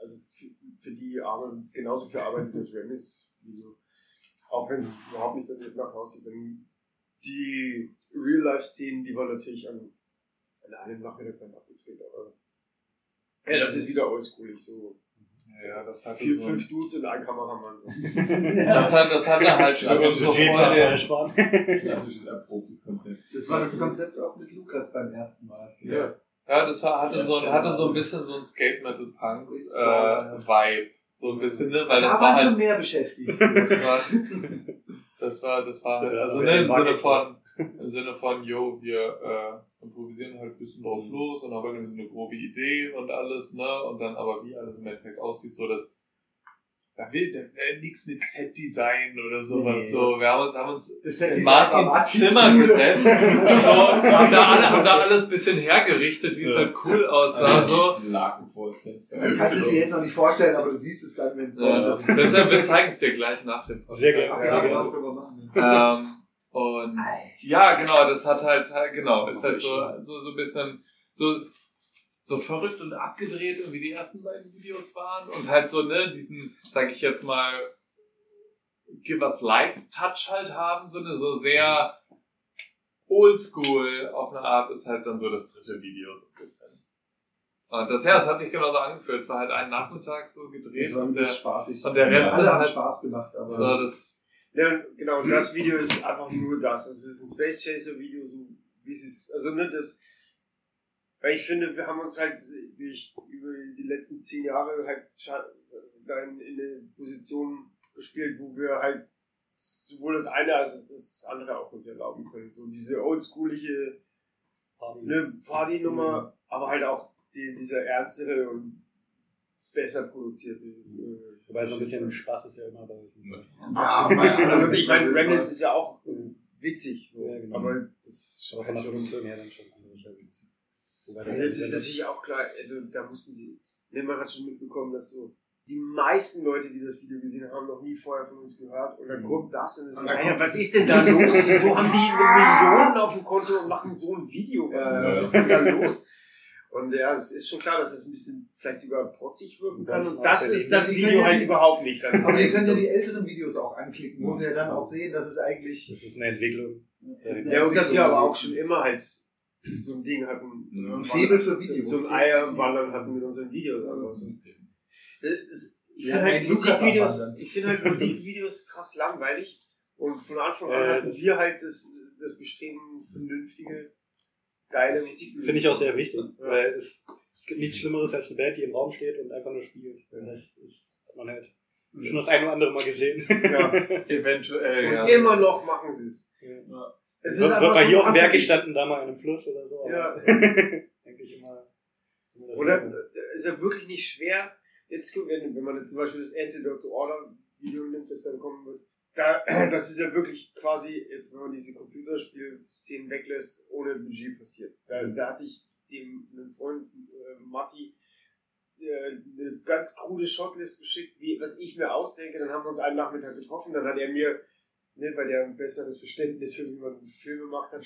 Also für, für die Arme genauso viel Arbeit wie das Remnants-Video. Auch wenn es überhaupt nicht damit nach aussieht. Denn die Real-Life-Szenen, die waren natürlich an, an einem Nachmittag dann abgedreht. Aber ja, das ist wieder oldschoolig. So Ja, das hatte vier, so. fünf Dudes und ein Kameramann. So. *laughs* Das, hat, das hatte halt also Also, so steht voll der. *laughs* Klassisches erprobtes Konzept. Das war das Konzept auch mit Lukas beim ersten Mal. Ja. Ja, das war, hatte, so, ein- hatte so ein bisschen so ein Skate Metal Punks äh, Vibe. So ein bisschen, ne? Weil das da war waren schon halt. mehr beschäftigt. *laughs* Das war, das war, das war halt, also ne, im Sinne von, im Sinne von, yo, wir äh, improvisieren halt ein bisschen drauf los und haben halt irgendwie so eine grobe Idee und alles, ne? Und dann aber wie alles im Endeffekt aussieht, so dass da will, da wäre nichts mit Set-Design oder sowas. Nee. So, wir haben uns, haben uns Das in Martins Martins Zimmer gesetzt. So, *laughs* haben, da alle, haben da alles ein bisschen hergerichtet, wie es halt cool aussah. So. Laken vors Fenster. Du kannst es dir jetzt noch nicht vorstellen, aber du siehst es dann, wenn es Ja, kommt. wir, wir zeigen es dir gleich nach dem Podcast. Sehr gerne. Ja, ja, genau. Ähm, und ja, genau, das hat halt, halt genau, ist halt so, so, so ein bisschen so, so verrückt und abgedreht, wie die ersten beiden Videos waren. Und halt so, ne, diesen, sag ich jetzt mal, Give Us Life Touch halt haben, so eine so sehr oldschool auf eine Art ist halt dann so das dritte Video so ein bisschen. Und das, ja, das hat sich genauso angefühlt. Es war halt ein Nachmittag so gedreht und der, spaßig. und der Rest Alle sind haben halt- Spaß gemacht, aber so das, Ja, genau, und das Video ist einfach nur das. Es ist ein Space Chaser Video, so wie es ist. Also, ne, das. Weil ich finde, wir haben uns halt durch, über die letzten zehn Jahre halt scha- da in, in eine Position gespielt, wo wir halt sowohl das eine als auch das andere auch uns erlauben können. So diese oldschoolige ne, Party-Nummer, aber halt auch die, diese ernstere und besser produzierte. äh, Wobei so ein bisschen Spaß ist ja immer bei euch. Ja, Also ich meine, Remnants ist ja auch äh, witzig, so. Ja, genau. aber das ist Aber schon von der Produktion her dann schon. Wobei Also es ist natürlich auch klar, also da mussten sie, ne, man hat schon mitbekommen, dass so die meisten Leute, die das Video gesehen haben, noch nie vorher von uns gehört und dann kommt das und, so, Und dann was das- ist denn da *laughs* los? Wieso haben die eine Million auf dem Konto und machen so ein Video? Was, Ja, was ja. ist denn da los? Und ja, es ist schon klar, dass das ein bisschen vielleicht sogar protzig wirken kann. Das Und ist das ist das Video halt die- überhaupt nicht. Aber ihr könnt ja die älteren Videos auch anklicken, wo sie ja dann auch sehen, dass es eigentlich. Das ist eine Entwicklung. Ja, und dass wir aber auch schon immer halt so ein Ding hatten. Ja. Ein Faible für Videos. So ein Eierwandern hatten mit unseren Videos. Aber so. Das, ich Ja, finde halt Musikvideos, ich finde halt Musikvideos krass langweilig. Und von Anfang an Äh, hatten wir halt das, das Bestreben, vernünftige, geile Musikvideos. Finde ich auch sehr wichtig, Ja. weil es, es gibt nichts Schlimmeres als eine Band, die im Raum steht und einfach nur spielt. Das ist, hat man halt schon das ein oder andere Mal gesehen. Ja. *laughs* eventuell, Und ja. immer noch machen sie es. Ja. Es ist Wird, einfach wird mal so hier auf dem Berg gestanden, da mal in einem Fluss oder so. Ja. *laughs* eigentlich immer. immer Oder äh, ist ja wirklich nicht schwer. Jetzt, wenn, wenn man jetzt zum Beispiel das Antidote Order Video nimmt, das dann kommen wird, da, *clears throat* das ist ja wirklich quasi, jetzt wenn man diese Computerspielszenen weglässt, ohne Budget passiert. Da, da hatte ich dem einen Freund, äh, Matti, äh, eine ganz krude Shotlist geschickt, wie, was ich mir ausdenke. Dann haben wir uns einen Nachmittag getroffen. Dann hat er mir, ne, weil der ein besseres Verständnis für wie man Filme macht hat,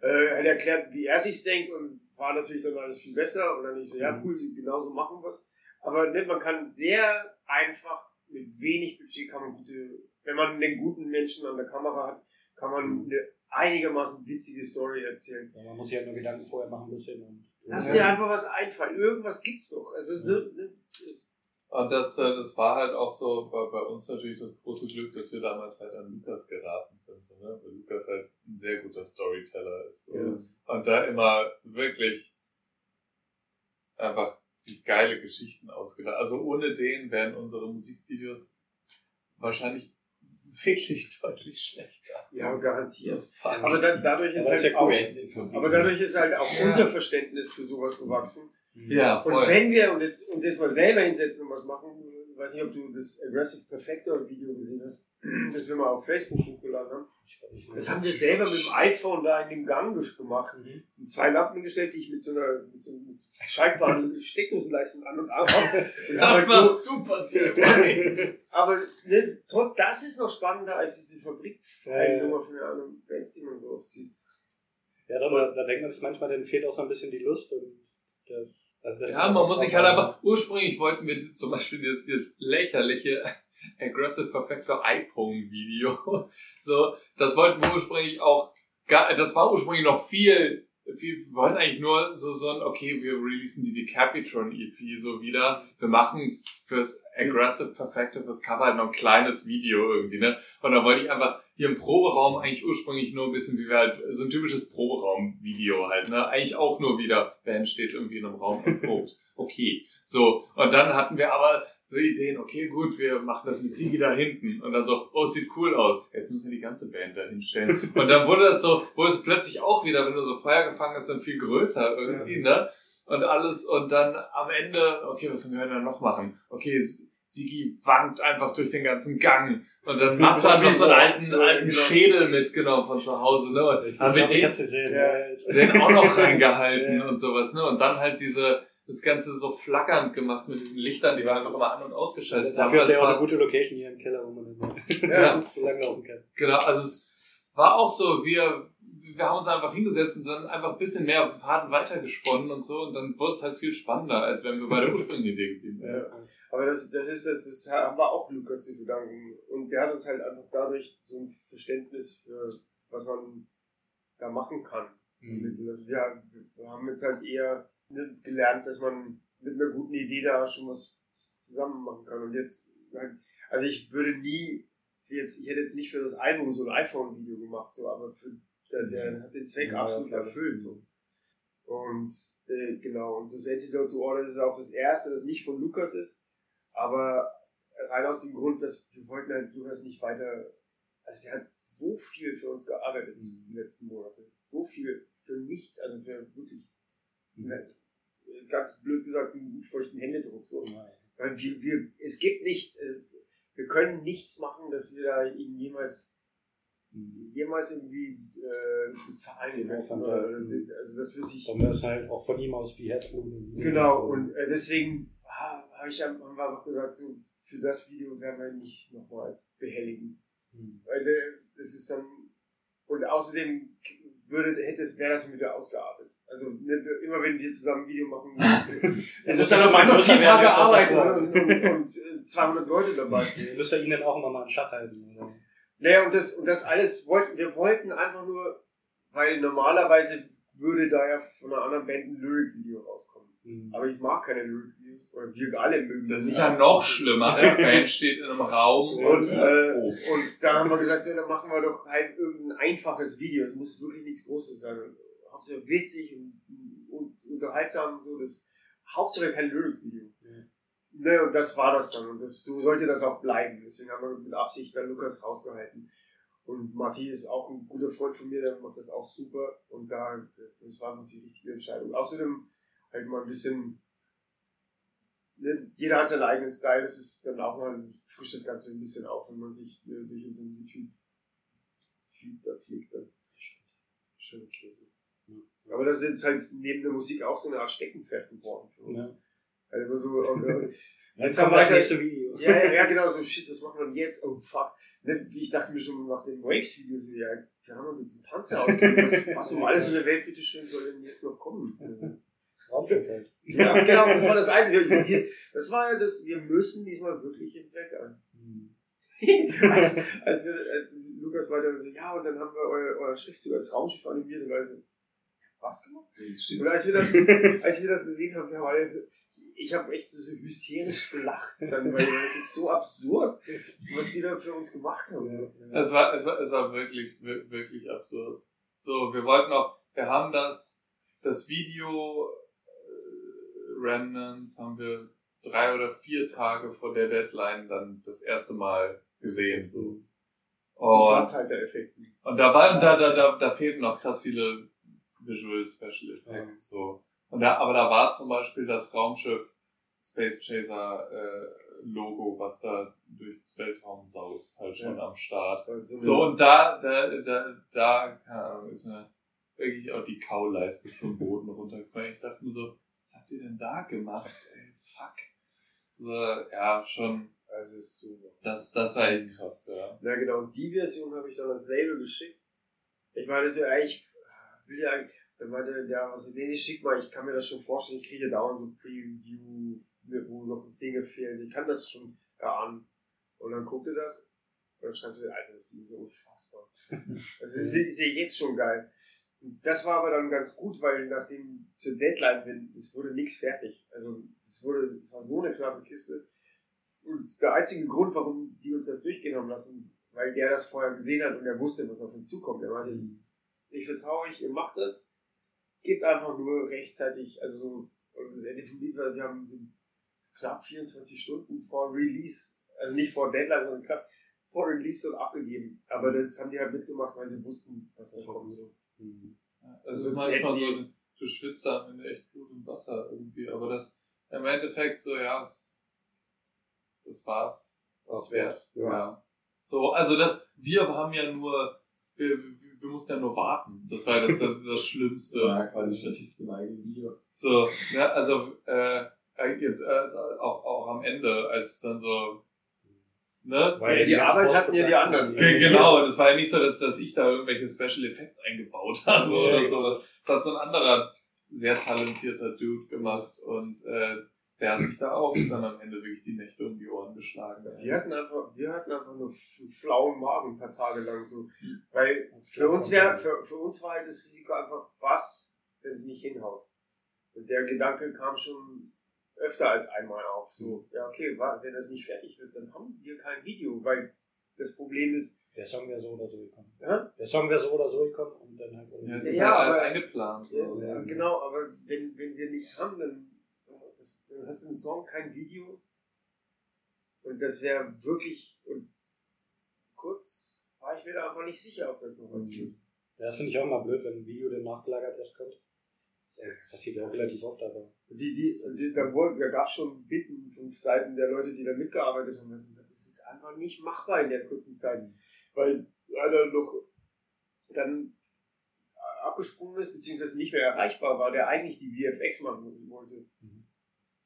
äh, hat er erklärt, wie er sich's denkt und war natürlich dann alles viel besser. Und dann ich so, ja cool, genauso machen wir's. Aber ne, man kann sehr einfach mit wenig Budget kann man gute, wenn man einen guten Menschen an der Kamera hat, kann man eine einigermaßen witzige Story erzählen. Ja, man muss sich halt nur Gedanken vorher machen, ein bisschen. Und, Lass dir einfach was einfallen. Irgendwas gibt's doch. Also so, ne, das- Und das, äh, das war halt auch so bei, bei uns natürlich das große Glück, dass wir damals halt an Lukas geraten sind, so, ne? weil Lukas halt ein sehr guter Storyteller ist. So. Ja. Und da immer wirklich einfach die geile Geschichten ausgedacht. Also ohne den wären unsere Musikvideos wahrscheinlich wirklich deutlich schlechter. ja, garantiert. So. Aber da, dadurch ist Aber halt ja auch, cool. aber dadurch ist halt auch Ja. unser Verständnis für sowas gewachsen. ja, Und voll. wenn wir uns jetzt, uns jetzt mal selber hinsetzen und was machen, weiß nicht, ob du das Aggressive Perfector Video gesehen hast, *clears throat* das wir mal auf Facebook hochgeladen haben. Das haben wir selber mit dem iPhone da in dem Gang gemacht. Mhm. Zwei Lampen gestellt, die ich mit so einer mit so schaltbaren *laughs* Steckdosenleisten an und ab habe. *laughs* Das war so- super. *laughs* Aber ne, das ist noch spannender als diese Fabrik-Nummer Ja, von anderen Bands, die man so oft sieht. Ja, da denkt man sich manchmal, dann fehlt auch so ein bisschen die Lust und das. Also das Ja, man muss sich halt einfach, ursprünglich wollten wir zum Beispiel dieses, dieses lächerliche *laughs* Aggressive Perfector iPhone Video, *laughs* so, das wollten wir ursprünglich auch, gar, das war ursprünglich noch viel, wir wollten eigentlich nur so, so ein, okay, wir releasen die Decapitron EP so wieder, wir machen fürs Aggressive Perfector, fürs Cover halt noch ein kleines Video irgendwie, ne, und da wollte ich einfach hier im Proberaum eigentlich ursprünglich nur ein bisschen, wie wir halt, so ein typisches Proberaum-Video halt, ne? Eigentlich auch nur wieder, Band steht irgendwie in einem Raum und probt. *laughs* Okay. So. Und dann hatten wir aber so Ideen, okay, gut, wir machen das mit Sigi da hinten. Und dann so, oh, sieht cool aus. Jetzt müssen wir die ganze Band da hinstellen. *laughs* Und dann wurde das so, wurde es plötzlich auch wieder, wenn du so Feuer gefangen hast, dann viel größer irgendwie, ne? Und alles, und dann am Ende, okay, was können wir denn noch machen? Okay, S- Sigi wankt einfach durch den ganzen Gang. Und dann So hat noch so einen alten, so, alten genau. Schädel mitgenommen von zu Hause, ne? Und Ich haben wir den, gesehen. Ja. Ja. den auch noch *laughs* reingehalten Ja. und sowas, ne? Und dann halt diese, das Ganze so flackernd gemacht mit diesen Lichtern, die wir einfach immer an- und ausgeschaltet haben. Dafür hat er auch eine gute Location hier im Keller, wo man dann *laughs* Ja. so langlaufen kann. genau, also es war auch so, wir, wir haben uns einfach hingesetzt und dann einfach ein bisschen mehr Faden weitergesponnen und so und dann wurde es halt viel spannender, als wenn wir bei der ursprünglichen Idee geblieben wären. Ja. Aber das, das ist das, das haben wir auch Lukas zu verdanken. Und der hat uns halt einfach dadurch so ein Verständnis für was man da machen kann. vermittelt. Also wir, wir haben jetzt halt eher ne, gelernt, dass man mit einer guten Idee da schon was zusammen machen kann. Und jetzt, halt- also ich würde nie, jetzt, ich hätte jetzt nicht für das Album so ein iPhone-Video gemacht, so, aber für, der, der hat den Zweck Ja, absolut ja, erfüllt. So. Und äh, genau, und das Antidote to Order ist auch das erste, das nicht von Lukas ist, aber rein aus dem Grund, dass wir wollten halt Lukas nicht weiter, also der hat so viel für uns gearbeitet die letzten Monate, so viel für nichts, also für wirklich, ne, ganz blöd gesagt, einen feuchten Händedruck so. Weil wir, wir, es gibt nichts, also wir können nichts machen, dass wir da ihn jemals jemals irgendwie äh, bezahlen können. Oder, mhm. also das wird sich Dann ist halt auch von ihm aus wie Herzblut. Genau, und äh, deswegen habe ich am- wir einfach gesagt, so, für das Video werden wir nicht nochmal behelligen. Hm. Weil äh, das ist dann. Und außerdem würde, hätte es, wäre das wieder ausgeartet. Also ne, immer wenn wir zusammen ein Video machen, *laughs* es ist dann auf einmal vier Tage Arbeit und, und, und, äh, 200 Leute dabei. *laughs* Müsst ihr ihn dann auch immer mal in Schach halten. Oder? Naja, und das, und das alles wollten, wir wollten einfach nur, weil normalerweise würde da ja von einer anderen Band ein Lyric-Video rauskommen. Hm. Aber ich mag keine Lyric-Videos. Oder wir alle mögen Das ist ja noch schlimmer, als *laughs* Band steht in einem Raum Und, und, äh, oh. und da haben wir gesagt, so, dann machen wir doch halt irgendein einfaches Video. Es muss wirklich nichts Großes sein. Hauptsache witzig und, und unterhaltsam und so. Das, Hauptsache kein Lyric-Video. Ne, und das war das dann. Und das, so sollte das auch bleiben. Deswegen haben wir mit Absicht dann Lukas rausgehalten. Und Martin ist auch ein guter Freund von mir, der macht das auch super. Und da, das war einfach die richtige Entscheidung. Außerdem halt mal ein bisschen, ne, jeder hat seinen eigenen Style, das ist dann auch mal, frischt das Ganze ein bisschen auf, wenn man sich äh, durch unseren YouTube-Feed da klickt, dann schön Käse. Aber das ist jetzt halt neben der Musik auch so eine Art Steckenpferd geworden für uns. Ja. Also immer so, okay, *laughs* Jetzt haben kommt wir das nächste Video. ja, ja, ja, genau, so shit, was machen wir denn jetzt? Oh fuck. Ne, Ich dachte mir schon nach dem Waves-Video so, ja, wir haben uns jetzt einen Panzer ausgegeben. Was, was um alles in der Welt, bitteschön, soll denn jetzt noch kommen? Also, Raumschiff ja, genau, das war das Einzige. Das war ja das, wir müssen diesmal wirklich ins Weltall. *laughs* als, als wir, äh, Lukas war dann so, ja, und dann haben wir euer, euer Schriftzug als Raumschiff animiert und war so, was gemacht? Und als wir das, *laughs* als wir das gesehen haben, wir haben alle, ich habe echt so hysterisch gelacht, dann, weil das ist so absurd, was die da für uns gemacht haben. Es war, es war, es war wirklich, wir- wirklich absurd. So, wir wollten auch, wir haben das, das Video äh, Remnants haben wir drei oder vier Tage vor der Deadline dann das erste Mal gesehen, so. So Und, Platzhalter-Effekten. und da war, da, da, da, da fehlten noch krass viele Visual Special Effects, so. Und da, aber da war zum Beispiel das Raumschiff Space Chaser äh, Logo, was da durchs Weltraum saust, halt schon am Start. Also, So, und da, da, da, da, keine Ahnung, ist mir wirklich auch die Kauleiste zum Boden *laughs* runtergefallen. Ich dachte mir so, was habt ihr denn da gemacht? Ey, fuck. So, ja, schon, also ist super. das, das war echt krass, ja. Na genau, und die Version habe ich dann als Label geschickt. Ich meine, so, ja, ich will ja eigentlich, dann meinte der, was, nee, nee, schick mal, ich kann mir das schon vorstellen, ich kriege ja dauernd so Preview, wo noch Dinge fehlen, ich kann das schon erahnen. Und dann guckt er das und dann schreibt er, Alter, das Ding ist so unfassbar. Das ist, ist ja jetzt schon geil. Das war aber dann ganz gut, weil nachdem zur Deadline bin, es wurde nichts fertig. Also es wurde, es war so eine knappe Kiste. Und der einzige Grund, warum die uns das durchgehen haben lassen, weil der das vorher gesehen hat und er wusste, was auf ihn zukommt. Er meinte, ich vertraue euch, ihr macht das, gebt einfach nur rechtzeitig, also so, und das Ende vom Lied war, wir haben so knapp 24 Stunden vor Release, also nicht vor Deadline, sondern knapp vor Release so abgegeben. Aber das haben die halt mitgemacht, weil sie wussten, was da kommt. So. Es Das ist ist manchmal so, du schwitzt da am Ende echt Blut und Wasser irgendwie, aber das, im Endeffekt so, ja, das, das war's, was wert. Ja. Ja. So, also das, wir haben ja nur, wir, wir, wir mussten ja nur warten. Das war ja das, *laughs* das Schlimmste. Ja, quasi Statisten im eigenen Video. So, ne, also äh, jetzt äh, als auch, auch am Ende, als dann so, ne? Weil Ja, die Arbeit hatten ja die anderen. Ge- Genau, und es war ja nicht so, dass, dass ich da irgendwelche Special Effects eingebaut *laughs* habe Ja, oder ja. so. Das hat so ein anderer sehr talentierter Dude gemacht und äh, der hat sich da auch dann am Ende wirklich die Nächte um die Ohren geschlagen. Wir hatten einfach, wir hatten einfach nur einen flauen Magen ein paar Tage lang so. Weil für uns wäre, für, für uns war halt das Risiko einfach, was, wenn sie nicht hinhaut. Und der Gedanke kam schon öfter als einmal auf. So, ja, okay, wenn das nicht fertig wird, dann haben wir kein Video, weil das Problem ist, Der Song wäre so oder so gekommen. ja, Der Song wäre so oder so gekommen und dann halt Ja, es ist Ja, halt alles aber- eingeplant. So. ja, genau, aber wenn, wenn wir nichts haben, dann, hast du einen Song, kein Video. Und das wäre wirklich, und kurz war ich mir da einfach nicht sicher, ob das noch was Mhm. wird. Ja, das finde ich auch immer blöd, wenn ein Video dann nachgelagert erst kommt. Das passiert ja auch relativ oft, aber. Die, die, die, da da gab es schon Bitten von Seiten der Leute, die da mitgearbeitet haben. Das, ist einfach nicht machbar in der kurzen Zeit. Weil einer noch dann abgesprungen ist, beziehungsweise nicht mehr erreichbar war, der eigentlich die VFX machen wollte. Mhm.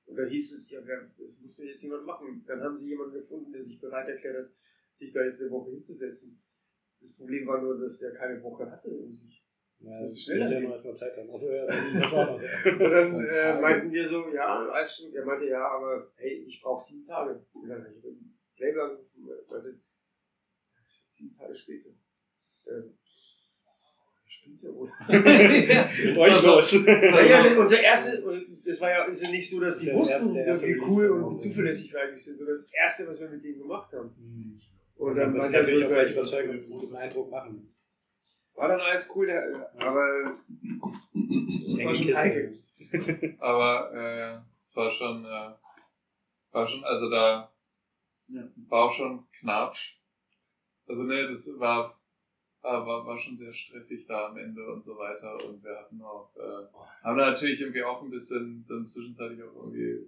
Und dann hieß es, ja, das musste jetzt jemand machen. Dann haben sie jemanden gefunden, der sich bereit erklärt hat, sich da jetzt eine Woche hinzusetzen. Das Problem war nur, dass der keine Woche hatte, um sich das Ja, das schneller ja gehen. nur erstmal Zeit haben. Also, ja, das *laughs* war. Und dann äh, meinten wir so, ja, alles stimmt. Er meinte, ja, aber hey, ich brauche sieben Tage. Und dann habe ich das Label angerufen und meinte, das wird sieben Tage später. Er so, stimmt ja wohl. *laughs* Euch los. Naja, das- unser erste, das war ja ist ja nicht so, dass die Das ist wussten, wie cool und zuverlässig wir eigentlich sind. So das erste, was wir mit denen gemacht haben. Mhm. Und Und dann dann meinte wird er natürlich so, auch gleich überzeugen und einen guten Eindruck machen. War dann alles cool, der, aber das war schon heikel. *laughs* Aber äh, es war schon, äh, war schon, also da war auch schon Knatsch. Also ne, das war aber war, war schon sehr stressig da am Ende und so weiter. Und wir hatten auch, äh, haben da natürlich irgendwie auch ein bisschen dann zwischenzeitlich auch irgendwie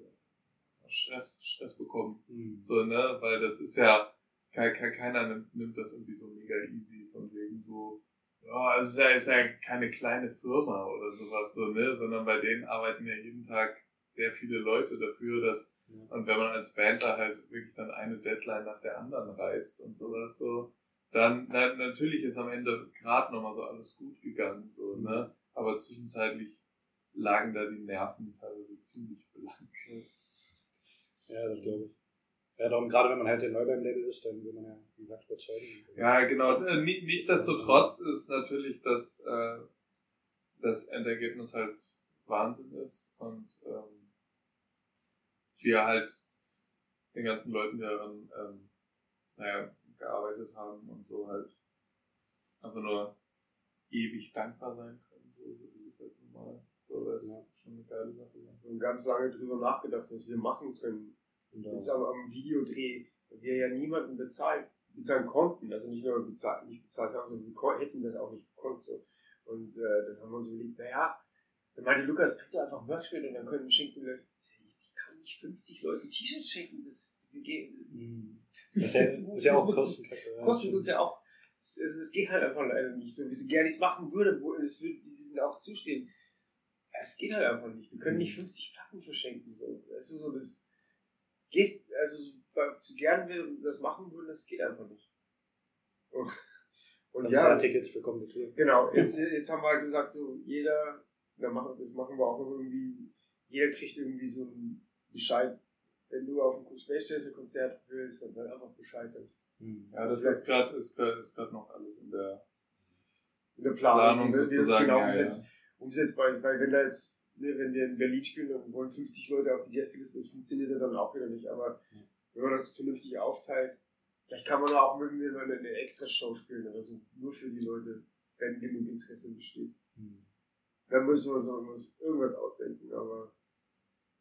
Stress, Stress bekommen. Mhm. So, ne? Weil das ist ja, ke- ke- keiner nimmt, nimmt das irgendwie so mega easy, von wegen so, ja, es ist ja, ist ja keine kleine Firma oder sowas, so, ne? Sondern bei denen arbeiten ja jeden Tag sehr viele Leute dafür, dass, Ja. und wenn man als Band da halt wirklich dann eine Deadline nach der anderen reißt und sowas, so, dann, na, natürlich ist am Ende gerade nochmal so alles gut gegangen, so, ne? Aber zwischenzeitlich lagen da die Nerven teilweise ziemlich blank. Ja, das glaube ich. Ja, darum, gerade wenn man halt der neu beim Label ist, dann will man ja, wie gesagt, überzeugen. Ja, genau. Äh, ni- Nichtsdestotrotz ist natürlich, dass äh, das Endergebnis halt Wahnsinn ist und ähm, wir halt den ganzen Leuten, die daran ähm, naja, gearbeitet haben und so halt einfach nur ewig dankbar sein können. So, so ist es halt normal. So, das ist Ja. schon eine geile Sache. Ja. Und ganz lange drüber nachgedacht, was wir machen können. Und, Jetzt am, am Videodreh, wir ja niemanden bezahlt, bezahlen konnten, also nicht nur bezahlt, nicht bezahlt haben, sondern wir hätten das auch nicht gekonnt. So. Und äh, dann haben wir uns überlegt, naja, dann meinte Lukas, könnt ihr einfach Merch spielen und dann können schenkt die Leute. Ich kann nicht 50 Leuten T-Shirts schenken, das wir gehen. Mhm. Das ist ja, ist ja *laughs* auch Das Kosten. ja, kostet uns ja auch, es, es geht halt einfach leider nicht so, wie sie gerne es machen würde, wo es würde ihnen auch zustehen. Es geht halt einfach nicht. Wir können nicht 50 Platten verschenken. So. Das ist so, das geht, also so, gern wir das machen würden, das geht einfach nicht. Und, und Dann ja, zahlen Tickets für kommende Tour. genau, jetzt, jetzt haben wir halt gesagt, so jeder, na, machen, das machen wir auch noch irgendwie, jeder kriegt irgendwie so einen Bescheid. Wenn du auf ein Space Station Konzert willst, dann sag einfach Bescheid. Mhm. Ja, das ist gerade ist grad, ist grad noch alles in der in der Planung, Planung wie wir das sozusagen. genau ja, umsetzen, ja. umsetzbar ist. Weil wenn da jetzt, ne, wenn wir in Berlin spielen und wollen 50 Leute auf die Gästeliste, das funktioniert ja dann auch wieder nicht. Aber wenn man das vernünftig aufteilt, vielleicht kann man auch irgendwie mal eine, eine extra Show spielen oder so, nur für die Leute, wenn genug Interesse besteht. Mhm. Dann müssen wir uns noch irgendwas- ausdenken, aber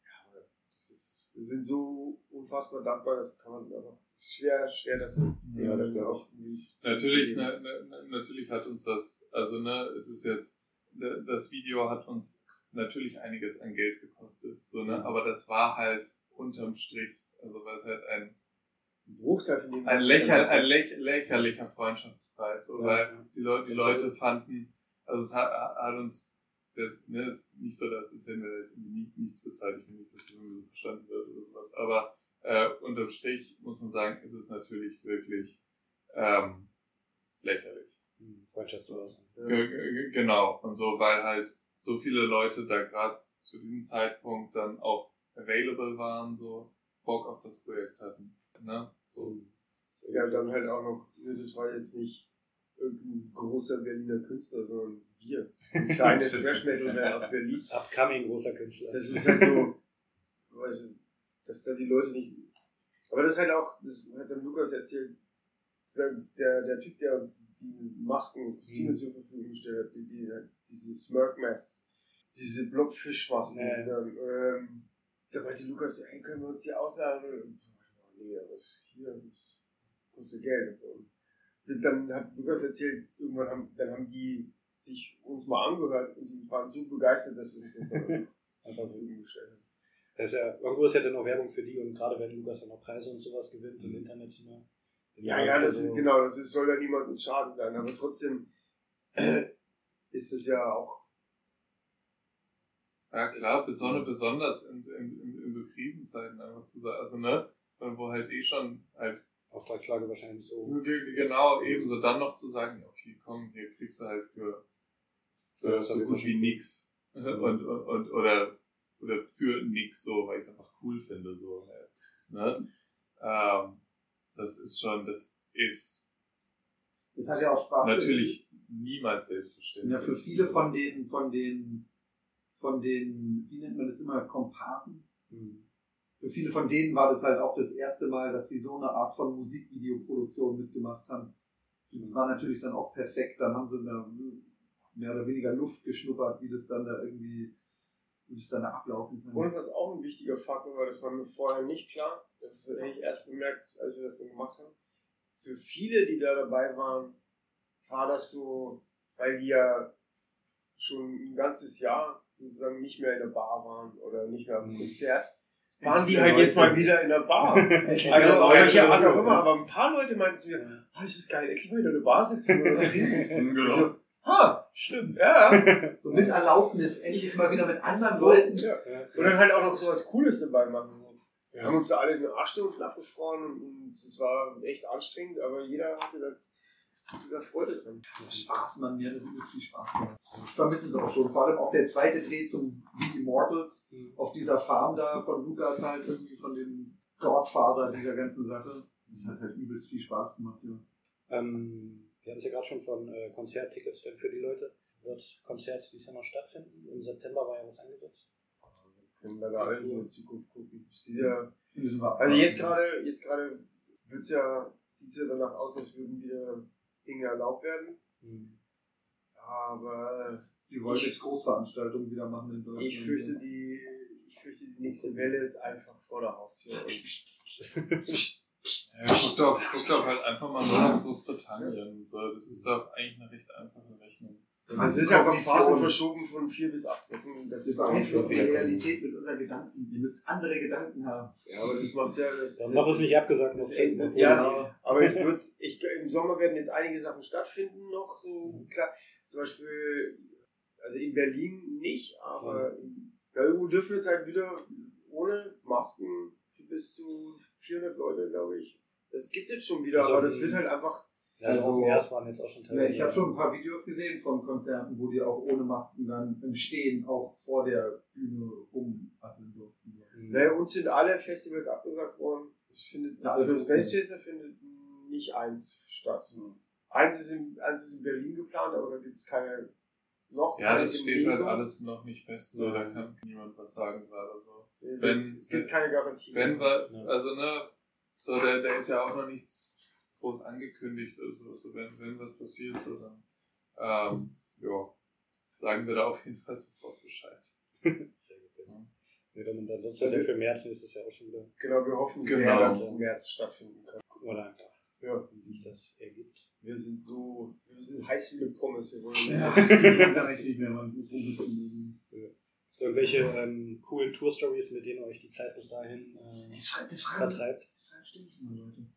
ja, das ist, wir sind so unfassbar dankbar, das kann man einfach, es ist schwer, schwer, das Ja, das dann auch Natürlich, ne, ne, natürlich hat uns das, also ne, es ist jetzt, ne, das Video hat uns natürlich einiges an Geld gekostet, so ne, aber das war halt unterm Strich, also weil es halt ein, Bruchteil von dem, ein, lächer, ein läch, lächerlicher Freundschaftspreis, so, Ja, weil ja. die Leute, die Leute fanden, also es hat, hat uns, sehr, ne, es ist nicht so, dass es hätten wir jetzt irgendwie nichts bezahlt, ich will nicht, dass das irgendwie so verstanden wird oder sowas, aber äh, unterm Strich muss man sagen, ist es natürlich wirklich ähm, lächerlich. Freundschaftsbasis. Ge- ge- Genau, und so, weil halt so viele Leute da gerade zu diesem Zeitpunkt dann auch available waren, so Bock auf das Projekt hatten. Ne? So. Ja, dann halt auch noch, ne, das war jetzt nicht irgendein großer Berliner Künstler, sondern wir. Ein kleines Thrash Metal Band aus Berlin. Upcoming großer Künstler. Das ist halt so, weiß ich, dass da die Leute nicht. Aber das ist halt auch, das hat dann Lukas erzählt, der, der Typ, der uns die Masken und Kostüme Mhm. zur Verfügung gestellt hat, die, die, diese Smirk Masks, diese Blobfischmasken, Ja. dann, ähm, da meinte Lukas so, hey, können wir uns die ausleihen? Und oh, nee, aber hier, das kostet Geld und so. Und dann hat Lukas erzählt, irgendwann haben, dann haben die sich uns mal angehört und die waren so begeistert, dass sie uns das dann *laughs* zur Verfügung gestellt haben. Das ist ja, irgendwo ist ja dann auch Werbung für die und gerade wenn Lukas dann auch Preise und sowas gewinnt und international. Ja, ja, das ist, Also, genau, das ist, soll ja niemandem Schaden sein, aber trotzdem äh, ist es ja auch, Ja klar, besonders, besonders in, in, in, in so Krisenzeiten einfach zu sagen, also ne, wo halt eh schon halt Auftragslage wahrscheinlich so. Ge- Genau, ebenso dann noch zu sagen, okay, komm, hier kriegst du halt für, für so gut wie nix. Und, und, und, oder, oder für nix so, weil ich es einfach cool finde, so. halt, Ne? Ähm, das ist schon, das ist Das hat ja auch Spaß. natürlich niemals selbstverständlich. Ja, für viele von den, von den, von den, wie nennt man das immer, Komparsen? Mhm. Für viele von denen war das halt auch das erste Mal, dass sie so eine Art von Musikvideoproduktion mitgemacht haben. Das war natürlich dann auch perfekt. Dann haben sie mehr, mehr oder weniger Luft geschnuppert, wie das dann da irgendwie, wie das dann da ablaufen kann. und was auch ein wichtiger Faktor war, das war mir vorher nicht klar, das hätte ich erst bemerkt, als wir das dann gemacht haben. Für viele, die da dabei waren, war das so, weil die ja schon ein ganzes Jahr sozusagen nicht mehr in der Bar waren oder nicht mehr auf dem Konzert, waren die halt jetzt mal wieder in der Bar. *laughs* Also auf welche Art auch immer, aber ein paar Leute meinten zu mir, ah, das ist geil, endlich mal in der Bar sitzen was *laughs* trinken. Genau. So, ha, stimmt, ja. So mit Erlaubnis, endlich mal wieder mit anderen Leuten. ja. Und dann halt auch noch so was Cooles dabei machen. Wir haben uns da alle den Arsch unten abgefroren und, es war echt anstrengend, aber jeder hatte da, hatte da Freude dran. Das ist Spaß, Mann. Mir hat das übelst viel Spaß gemacht. Ich vermisse es auch schon. Vor allem auch der zweite Dreh zum The Immortals auf dieser Farm da von Lukas halt irgendwie von dem Godfather dieser ganzen Sache. Das hat halt übelst viel Spaß gemacht, ja. Ähm, wir haben es ja gerade schon von äh, Konzerttickets denn für die Leute. Wird Konzert dieses Jahr noch stattfinden? Im September war ja was angesetzt. Können in die Zukunft gucken. Ich sehe ja, also jetzt gerade, jetzt gerade wird's ja, sieht's ja danach aus, als würden wieder Dinge erlaubt werden. Aber Die wollen jetzt Großveranstaltungen wieder machen in Deutschland. ich fürchte, die, ich fürchte, die nächste Welle ist einfach vor der Haustür. *laughs* Ja, guck doch, guck doch halt einfach mal nach Großbritannien. So, das ist doch eigentlich eine recht einfache Rechnung. Das ist ja aber Phasen verschoben von vier bis acht Wochen. Das Das ist beeinflusst die beeinflusst. Realität mit unseren Gedanken. Ihr müsst andere Gedanken haben. Ja, aber das macht ja das. Dann noch ist nicht abgesagt. Das noch ja, positiv. aber es wird, ich, im Sommer werden jetzt einige Sachen stattfinden noch, so klar. Zum Beispiel, also in Berlin nicht, aber in Köln dürfen jetzt halt wieder ohne Masken bis zu 400 Leute, glaube ich. Das gibt's jetzt schon wieder, Also, aber das wird halt einfach. Also, Also- Airs waren jetzt auch schon Ja, teilweise. ich habe schon ein paar Videos gesehen von Konzerten, wo die auch ohne Masken dann im Stehen auch vor der Bühne rumasseln durften. Mhm. Naja, uns sind alle Festivals abgesagt worden. Es findet, Ja, für also- Space Chaser findet nicht eins statt. Eins ist, in, eins ist in Berlin geplant, aber da gibt's keine noch. Ja, keine das steht halt alles noch nicht fest, so, da kann niemand was sagen gerade so. Wenn, es gibt keine Garantie. Wenn wir, also ne, so, da, da ist ja auch noch nichts groß angekündigt, also so, wenn, wenn was passiert, so dann, ähm, ja, sagen wir da auf jeden Fall sofort Bescheid. *laughs* Sehr gut, ja. Ja, dann, dann sonst ist ja für März nächstes Jahr auch schon wieder. genau, wir hoffen sehr, Genau. dass es im März stattfinden kann. Gucken wir da einfach, Ja. wie sich das ergibt. Wir sind so, wir sind heiß wie eine Pommes. Wir wollen Ja, das geht *laughs* nicht mehr, man muss rumsitzen. So, irgendwelche ähm, coolen Tour-Stories, mit denen euch die Zeit bis dahin äh, Das, das vertreibt? das fragen ständig immer Leute.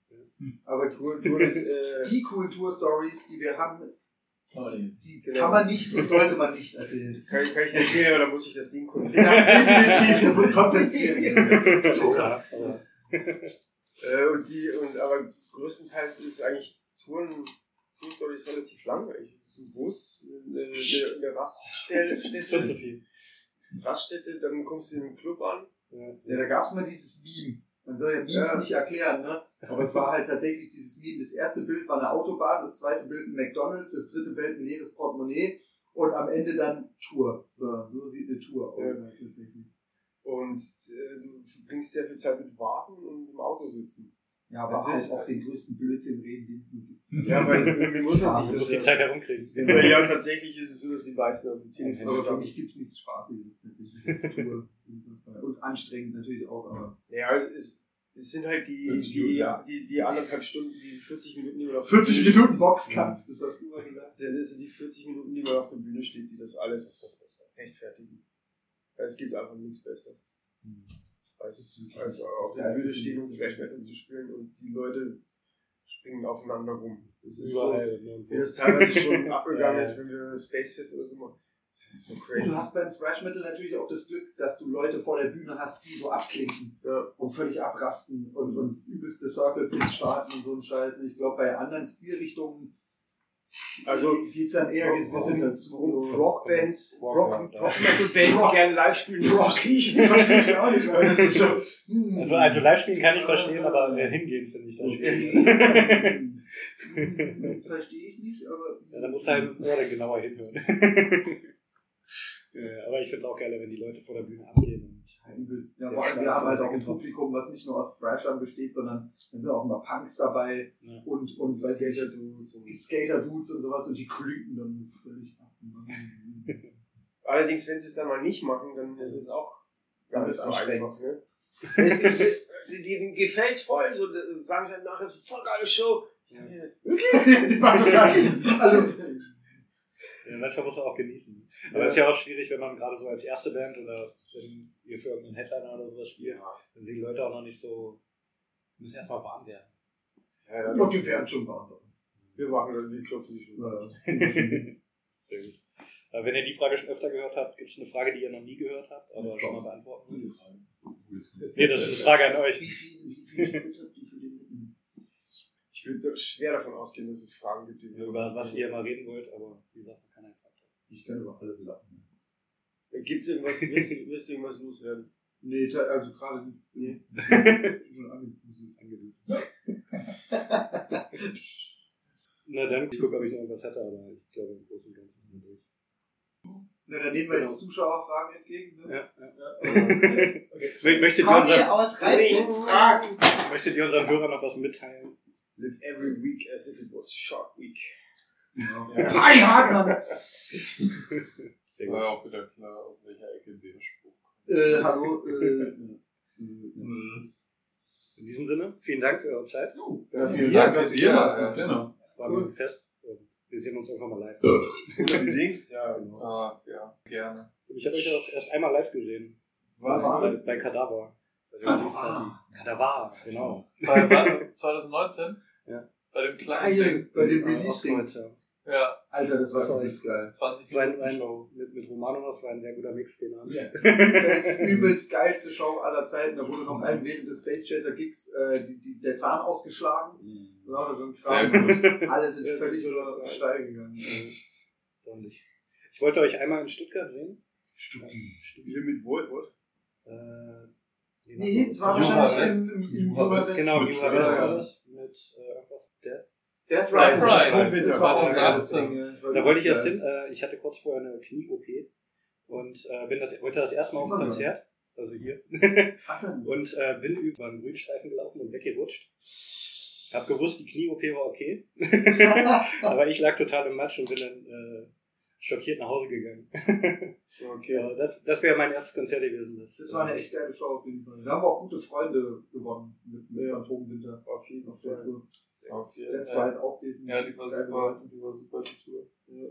Aber Tour, *laughs* Tour ist, äh, die Kulturstories, die wir haben, Kann man nicht. die Genau. kann man nicht und sollte man nicht erzählen. kann, kann ich dir erzählen, oder muss ich das Ding konfigurieren? Ja, definitiv, da muss *laughs* konfessieren. Zucker. Aber, Äh, und die, und aber größtenteils ist eigentlich Touren, Tour Stories relativ langweilig. Es ist ein Bus, eine, eine, eine Raststelle, *laughs* schon zu viel. Raststätte, dann kommst du in den Club an. Ja, da gab es mal dieses Meme. Man soll ja Memes Ja. nicht erklären, ne? Aber es war halt tatsächlich dieses Meme. Das erste Bild war eine Autobahn, das zweite Bild ein McDonalds, das dritte Bild ein leeres Portemonnaie und am Ende dann Tour. So, so sieht eine Tour aus. Ja. tatsächlich. Und äh, du verbringst sehr viel Zeit mit Warten und im Auto sitzen. Ja, aber Das halt ist- auch den größten Blödsinn reden, den es nur gibt. Ja, weil muss Du sich musst die das Zeit herumkriegen. ja, ja, tatsächlich ist es so, dass die meisten auf dem Telefon Aber für mich gibt es nichts Spaßiges tatsächlich als Tour. Und anstrengend natürlich auch, aber. Ja, es, das sind halt die, 40 die, ja. die, die anderthalb Stunden, die 40 Minuten, die man auf 40 der Bühne Minuten Boxkampf, das hast du mal gesagt. steht. Das sind die 40 Minuten, die man auf der Bühne steht, die das alles rechtfertigen. Weil es gibt einfach nichts Besseres. Als, wirklich- als das auf der. Bühne stehen und Thrash Metal zu spielen und die Leute springen aufeinander rum. Das ist Überall. so, wie das teilweise schon *laughs* abgegangen Ja, ist, wenn wir Space Fest oder so machen. Das ist so du hast beim Thrash Metal natürlich auch das Glück, dass du Leute vor der Bühne hast, die so abklinken Ja. und völlig abrasten und, und übelste Circle Pits starten und so ein Scheiß. Und ich glaube, bei anderen Stilrichtungen Also, geht's dann eher gesittet dazu. warum So. Rockbands, Rock- Rock, Rock- Rock Metal Bands Rock- gerne live spielen, Rock- verstehe ich. Verstehe ich auch nicht, *laughs* weil das ist so. Hm. Also, also Live-Spielen kann ich verstehen, aber äh, hingehen finde ich das schwierig. *laughs* Hm, Verstehe ich nicht, aber. Ja, da muss halt im Ohr dann genauer hinhören. Ja, aber ich finde es auch geiler, wenn die Leute vor der Bühne abgehen. Und Ja, übelst. Ja, vor allem, wir haben halt auch ein getroffen. Publikum, was nicht nur aus Thrashern besteht, sondern dann sind auch immer Punks dabei Ja. und, und ich, Skater-Dudes und- Skater-Dudes und sowas und die klinken dann völlig ab. *laughs* Allerdings, wenn sie es dann mal nicht machen, dann ist es auch Dann gar nicht ist so anstrengend. einfach. Ne? Es die, denen gefällt's voll, so äh, sagen sie halt nachher, so, voll geile Show. Ich dachte, *laughs* die war total. *laughs* Hallo. Ja, manchmal muss man auch genießen. Aber es ist ja auch schwierig, wenn man gerade so als erste Band oder wenn ihr für irgendeinen Headliner oder sowas spielt, dann sind die Leute auch noch nicht so, müssen erstmal warm werden. ja, ja, Ja, die werden schon beantwortet. wir machen dann, wir klopfen die schon. *laughs* Sehr gut. Aber wenn ihr die Frage schon öfter gehört habt, gibt es eine Frage, die ihr noch nie gehört habt, aber schon mal beantworten. Diese Frage. Nee, das ist eine Frage an euch. Wie viel, wie viel Sprit habt ihr für den Mitten? Ich würde schwer davon ausgehen, dass es Fragen gibt, die wir Über was ihr mal reden wollt, aber wie gesagt, man kann einfach. Ich kann über alles lachen. Gibt es irgendwas, willst du, irgendwas loswerden? Nee, also gerade nicht. Nee. schon angewiesen. Na dann, ich gucke, ob ich noch irgendwas hätte, aber ich glaube im Großen und Ganzen sind wir durch. Na, dann nehmen wir Genau. jetzt Zuschauerfragen entgegen. Ne? Ja, ja. Mö- Möchtet, ihr ihr unseren, aus Rhein-Fragen? möchtet ihr unseren Hörern noch was mitteilen? Live every week as if it was Shark Week. Party hard, Mann! *laughs* Das war ja auch wieder klar, aus welcher Ecke der Spruch kommt. Äh, hallo, äh, äh, *laughs* In diesem Sinne, vielen Dank für eure Zeit. ja, vielen Ja, Dank, dass ihr hier warst. ja. Genau. Es war mir ein Fest. Wir sehen uns irgendwann mal live. Unbedingt, ja, genau. Ah, ja, gerne. Und ich habe euch auch erst einmal live gesehen. Was war das? Bei, Kadaver. Bei der Kadaver. Release-Party. Kadaver, genau. Bei wann? 2019? Ja. Bei dem kleinen Geil, Ding. bei dem Release-Ding. Ja. Ja, Alter, das war war übelst geil. 20 Das war ein, Minuten ein, Show. mit, mit Romano, das war ein sehr guter Mix, den haben. Ja. *laughs* übelst, *laughs* übelst geilste Show aller Zeiten. Da wurde noch einem während des Space Chaser Gigs äh, die, die, der Zahn ausgeschlagen. Ja, so ein Sehr Kram. gut. Alle sind völlig steil gegangen. Ordentlich. Ich wollte euch einmal in Stuttgart sehen. Hier mit Voivod. Äh, Nee, es war wahrscheinlich im, im, im. Genau, Mit Juha West war das. Mit äh. Death. Death Death Ride. Ride. Das war auch ein geiles 2018. Ding. ja. Das Da wollte ich erst hin. Äh, ich hatte kurz vorher eine Knie-OP und äh, bin das, heute das erste Mal auf dem Konzert. Also hier. *laughs* Und äh, bin über einen Grünstreifen gelaufen und weggerutscht. Hab gewusst, die Knie-OP war okay. *laughs* Aber ich lag total im Matsch und bin dann äh, schockiert nach Hause gegangen. *laughs* Okay. Ja, das das wäre mein erstes Konzert gewesen. Das, Das war eine echt geile Show auf jeden Fall. Da haben wir auch gute Freunde gewonnen mit, mit Ja. Phantomwinter. Auf jeden Fall. Auf jeden Fall. Ride auch die. Ja, die war super. Die war super, die Tour. Ja.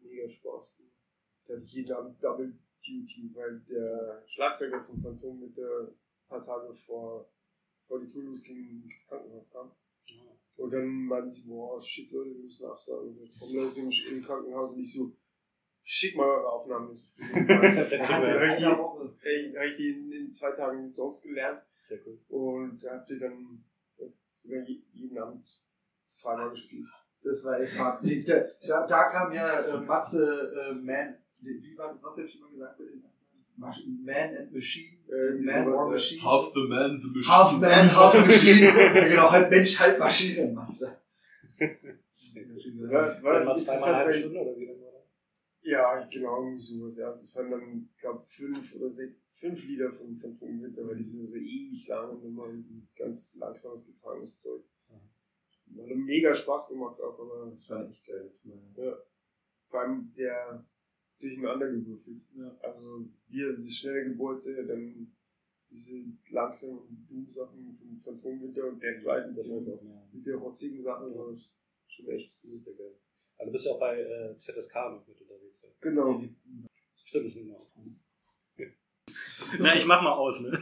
Mega Spaß. Da hatte ich jeden Abend Double Duty, weil der Schlagzeuger von Phantom mit der paar Tage vor, vor die Tour losging ins Krankenhaus kam. Und dann meinten sie, boah, shit, Leute, wir müssen absagen. So, Trommler ist im, im Krankenhaus und ich so, schick mal eure Aufnahmen. *laughs* Ich Dann habe ich die in, in zwei Tagen die Songs gelernt Sehr cool. und habt ihr dann ja, sogar je- jeden Abend zweimal gespielt. Das war echt hart. Nee, da, da, da kam ja äh, Matze äh, Man. Wie war das? Was hab ich immer gesagt? mit den Man and Machine. Äh, Man or ja. Machine. Half the man, the machine. Half Man, Half Machine. Ja, genau, halb Mensch, halb Maschine, Matze. Das war, Dann war mal zweimal eine halbe Stunde oder wie lange war das? Ja, genau, irgendwie sowas, ja. Das waren dann, ich glaube, fünf oder sechs, fünf Lieder von Phantom Winter, weil die sind so ewig lang und immer ganz langsames getragenes Zeug. Hat mega Spaß gemacht auch, aber Das war echt geil. vor allem sehr durcheinander gewürfelt. Ja. Also wir, das schnelle Gebolze, dann diese langsamen Doom-Sachen von Phantom Winter und Death Ride mit, Das war auch mehr. mit den rotzigen Sachen, das ist schon echt. Sehr geil. Also du bist ja auch bei äh, ZSK noch mit unterwegs. Ja. Genau. Stimmt, das ist nicht mehr. Na, ich mach mal aus, ne?